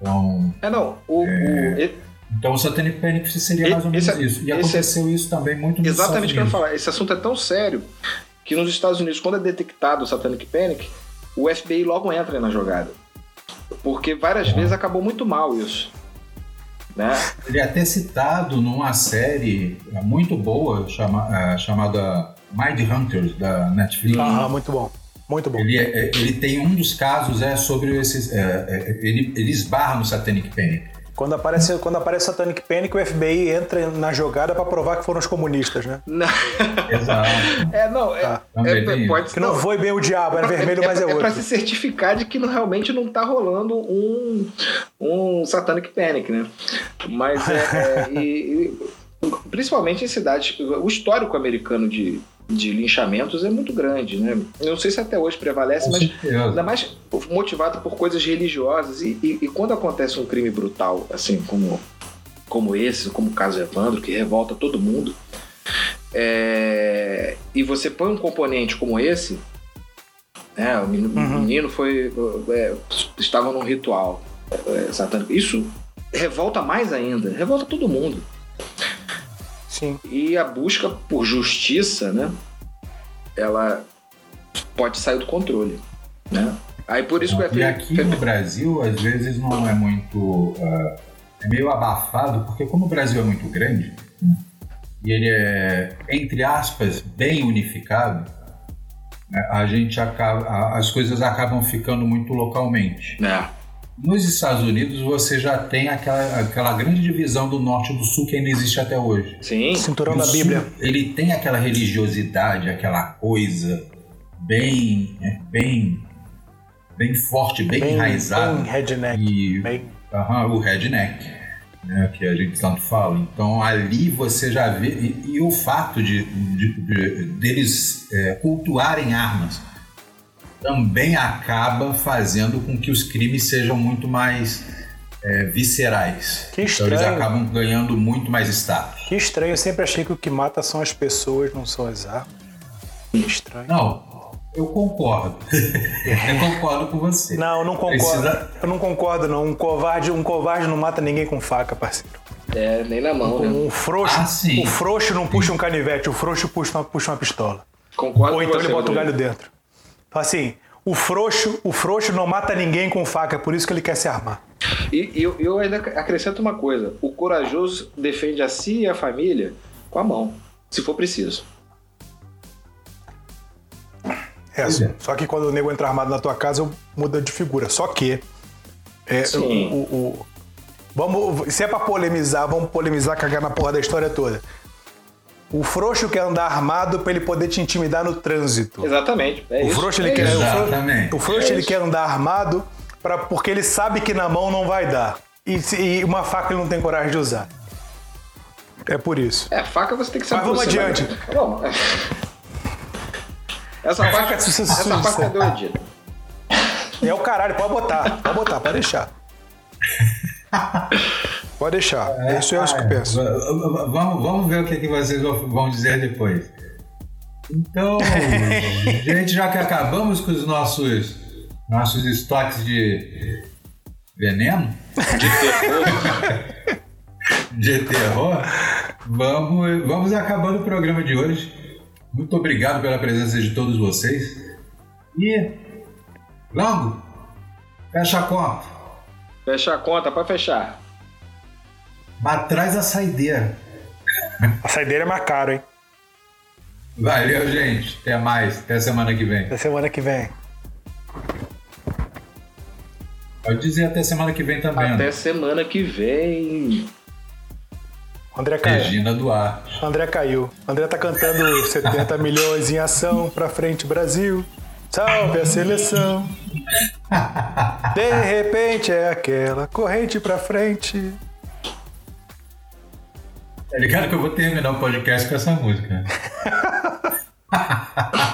Então, É, não. O, o- e- então o Satanic Panic seria mais ou menos esse é- isso. E esse é- aconteceu isso também muito nos exatamente o que eu ia falar. Esse assunto é tão sério que nos Estados Unidos, quando é detectado o Satanic Panic, o FBI logo entra na jogada. Porque várias vezes acabou muito mal isso. Né? Ele é até citado numa série muito boa chama- ah, chamada Mind Hunters, da Netflix. Ah, muito bom. Muito bom. Ele, é- é- ele tem um dos casos é sobre esses. é, é, ele, ele esbarra no Satanic Panic. Quando aparece, quando aparece Satanic Panic, o FBI entra na jogada pra provar que foram os comunistas, né? Não, Exato. é, não, é, Tá. É- tem pode Que não foi bem o diabo, era vermelho, mas é é pra outro. se certificar de que não- realmente não tá rolando um, um Satanic Panic, né? Mas é, é, e- e, principalmente em cidades. O histórico americano de, de linchamentos é muito grande, né? Eu não sei se até hoje prevalece, mas ainda mais motivado por coisas religiosas. E, e- e quando acontece um crime brutal, assim, como, como esse, como o caso Evandro, que revolta todo mundo, é, e você põe um componente como esse, né, o menino, Uhum. menino foi. é, estava num ritual é, satânico. Isso revolta mais ainda, revolta todo mundo. Sim. E a busca por justiça, né? Ela pode sair do controle, né? Aí por isso que E aqui no Brasil, às vezes, não é muito. Uh, é meio abafado, porque como o Brasil é muito grande, e ele é, entre aspas, bem unificado, né, a gente acaba, as coisas acabam ficando muito localmente. É. Nos Estados Unidos você já tem aquela, aquela grande divisão do norte e do sul que ainda existe até hoje. Sim. Cinturão da sul, Bíblia. ele tem aquela religiosidade, aquela coisa bem, é, bem, bem forte, bem, Bem, enraizada. bem redneck. E Bem- aham, o redneck, né, que a gente tanto fala. Então ali você já vê. E, e o fato de, de- de- deles é, cultuarem armas também acaba fazendo com que os crimes sejam muito mais é, viscerais. Que então eles estranho. acabam ganhando muito mais status. Que estranho, eu sempre achei que o que mata são as pessoas, não são as armas. Que estranho. Não, eu concordo. eu concordo com você. Não, eu não concordo. Precisa- Eu não concordo, não. Um covarde, um covarde não mata ninguém com faca, parceiro. É, nem na mão, né? Um frouxo, Ah, sim. o frouxo não puxa um canivete, o frouxo puxa uma, puxa uma pistola. Concordo Ou com então você, ele bota o Rodrigo. galho dentro. Então, assim, o frouxo, o frouxo não mata ninguém com faca, é por isso que ele quer se armar. E e eu, eu ainda acrescento uma coisa: o corajoso defende a si e a família com a mão, se for preciso. É, é. só que quando o nego entra armado na tua casa, muda de figura. Só que. É, Sim. o, o- o- vamos, se é pra polemizar, vamos polemizar, cagar na porra da história toda. O frouxo quer andar armado pra ele poder te intimidar no trânsito. Exatamente. É O isso. frouxo, ele é quer, o frouxo- Exatamente. o frouxo, É ele quer andar armado pra, porque ele sabe que na mão não vai dar. E, se- e uma faca ele não tem coragem de usar. É por isso. É, faca você tem que saber. Mas vamos você vai- adiante. Bom. Essa Faca essa parte é doidinha. É o caralho, pode botar, pode botar, pode deixar. Pode deixar. Isso é isso que eu penso. Vamos, vamos ver o que, que vocês vão dizer depois. Então, gente, já que acabamos com os nossos, nossos estoques de veneno, de terror, vamos, vamos acabando o programa de hoje. Muito obrigado pela presença de todos vocês. E, Longo, fecha a conta. Fecha a conta pra fechar. Mas traz a saideira. A saideira é mais caro, hein? Valeu, gente. Até mais. Até semana que vem. Até semana que vem. Pode dizer até semana que vem também. Até André. semana que vem. André caiu. Regina Duarte. André caiu. André tá cantando 70 milhões em ação pra frente, Brasil. Salve a seleção. De repente é aquela corrente pra frente. Tá ligado que eu vou terminar o podcast com essa música.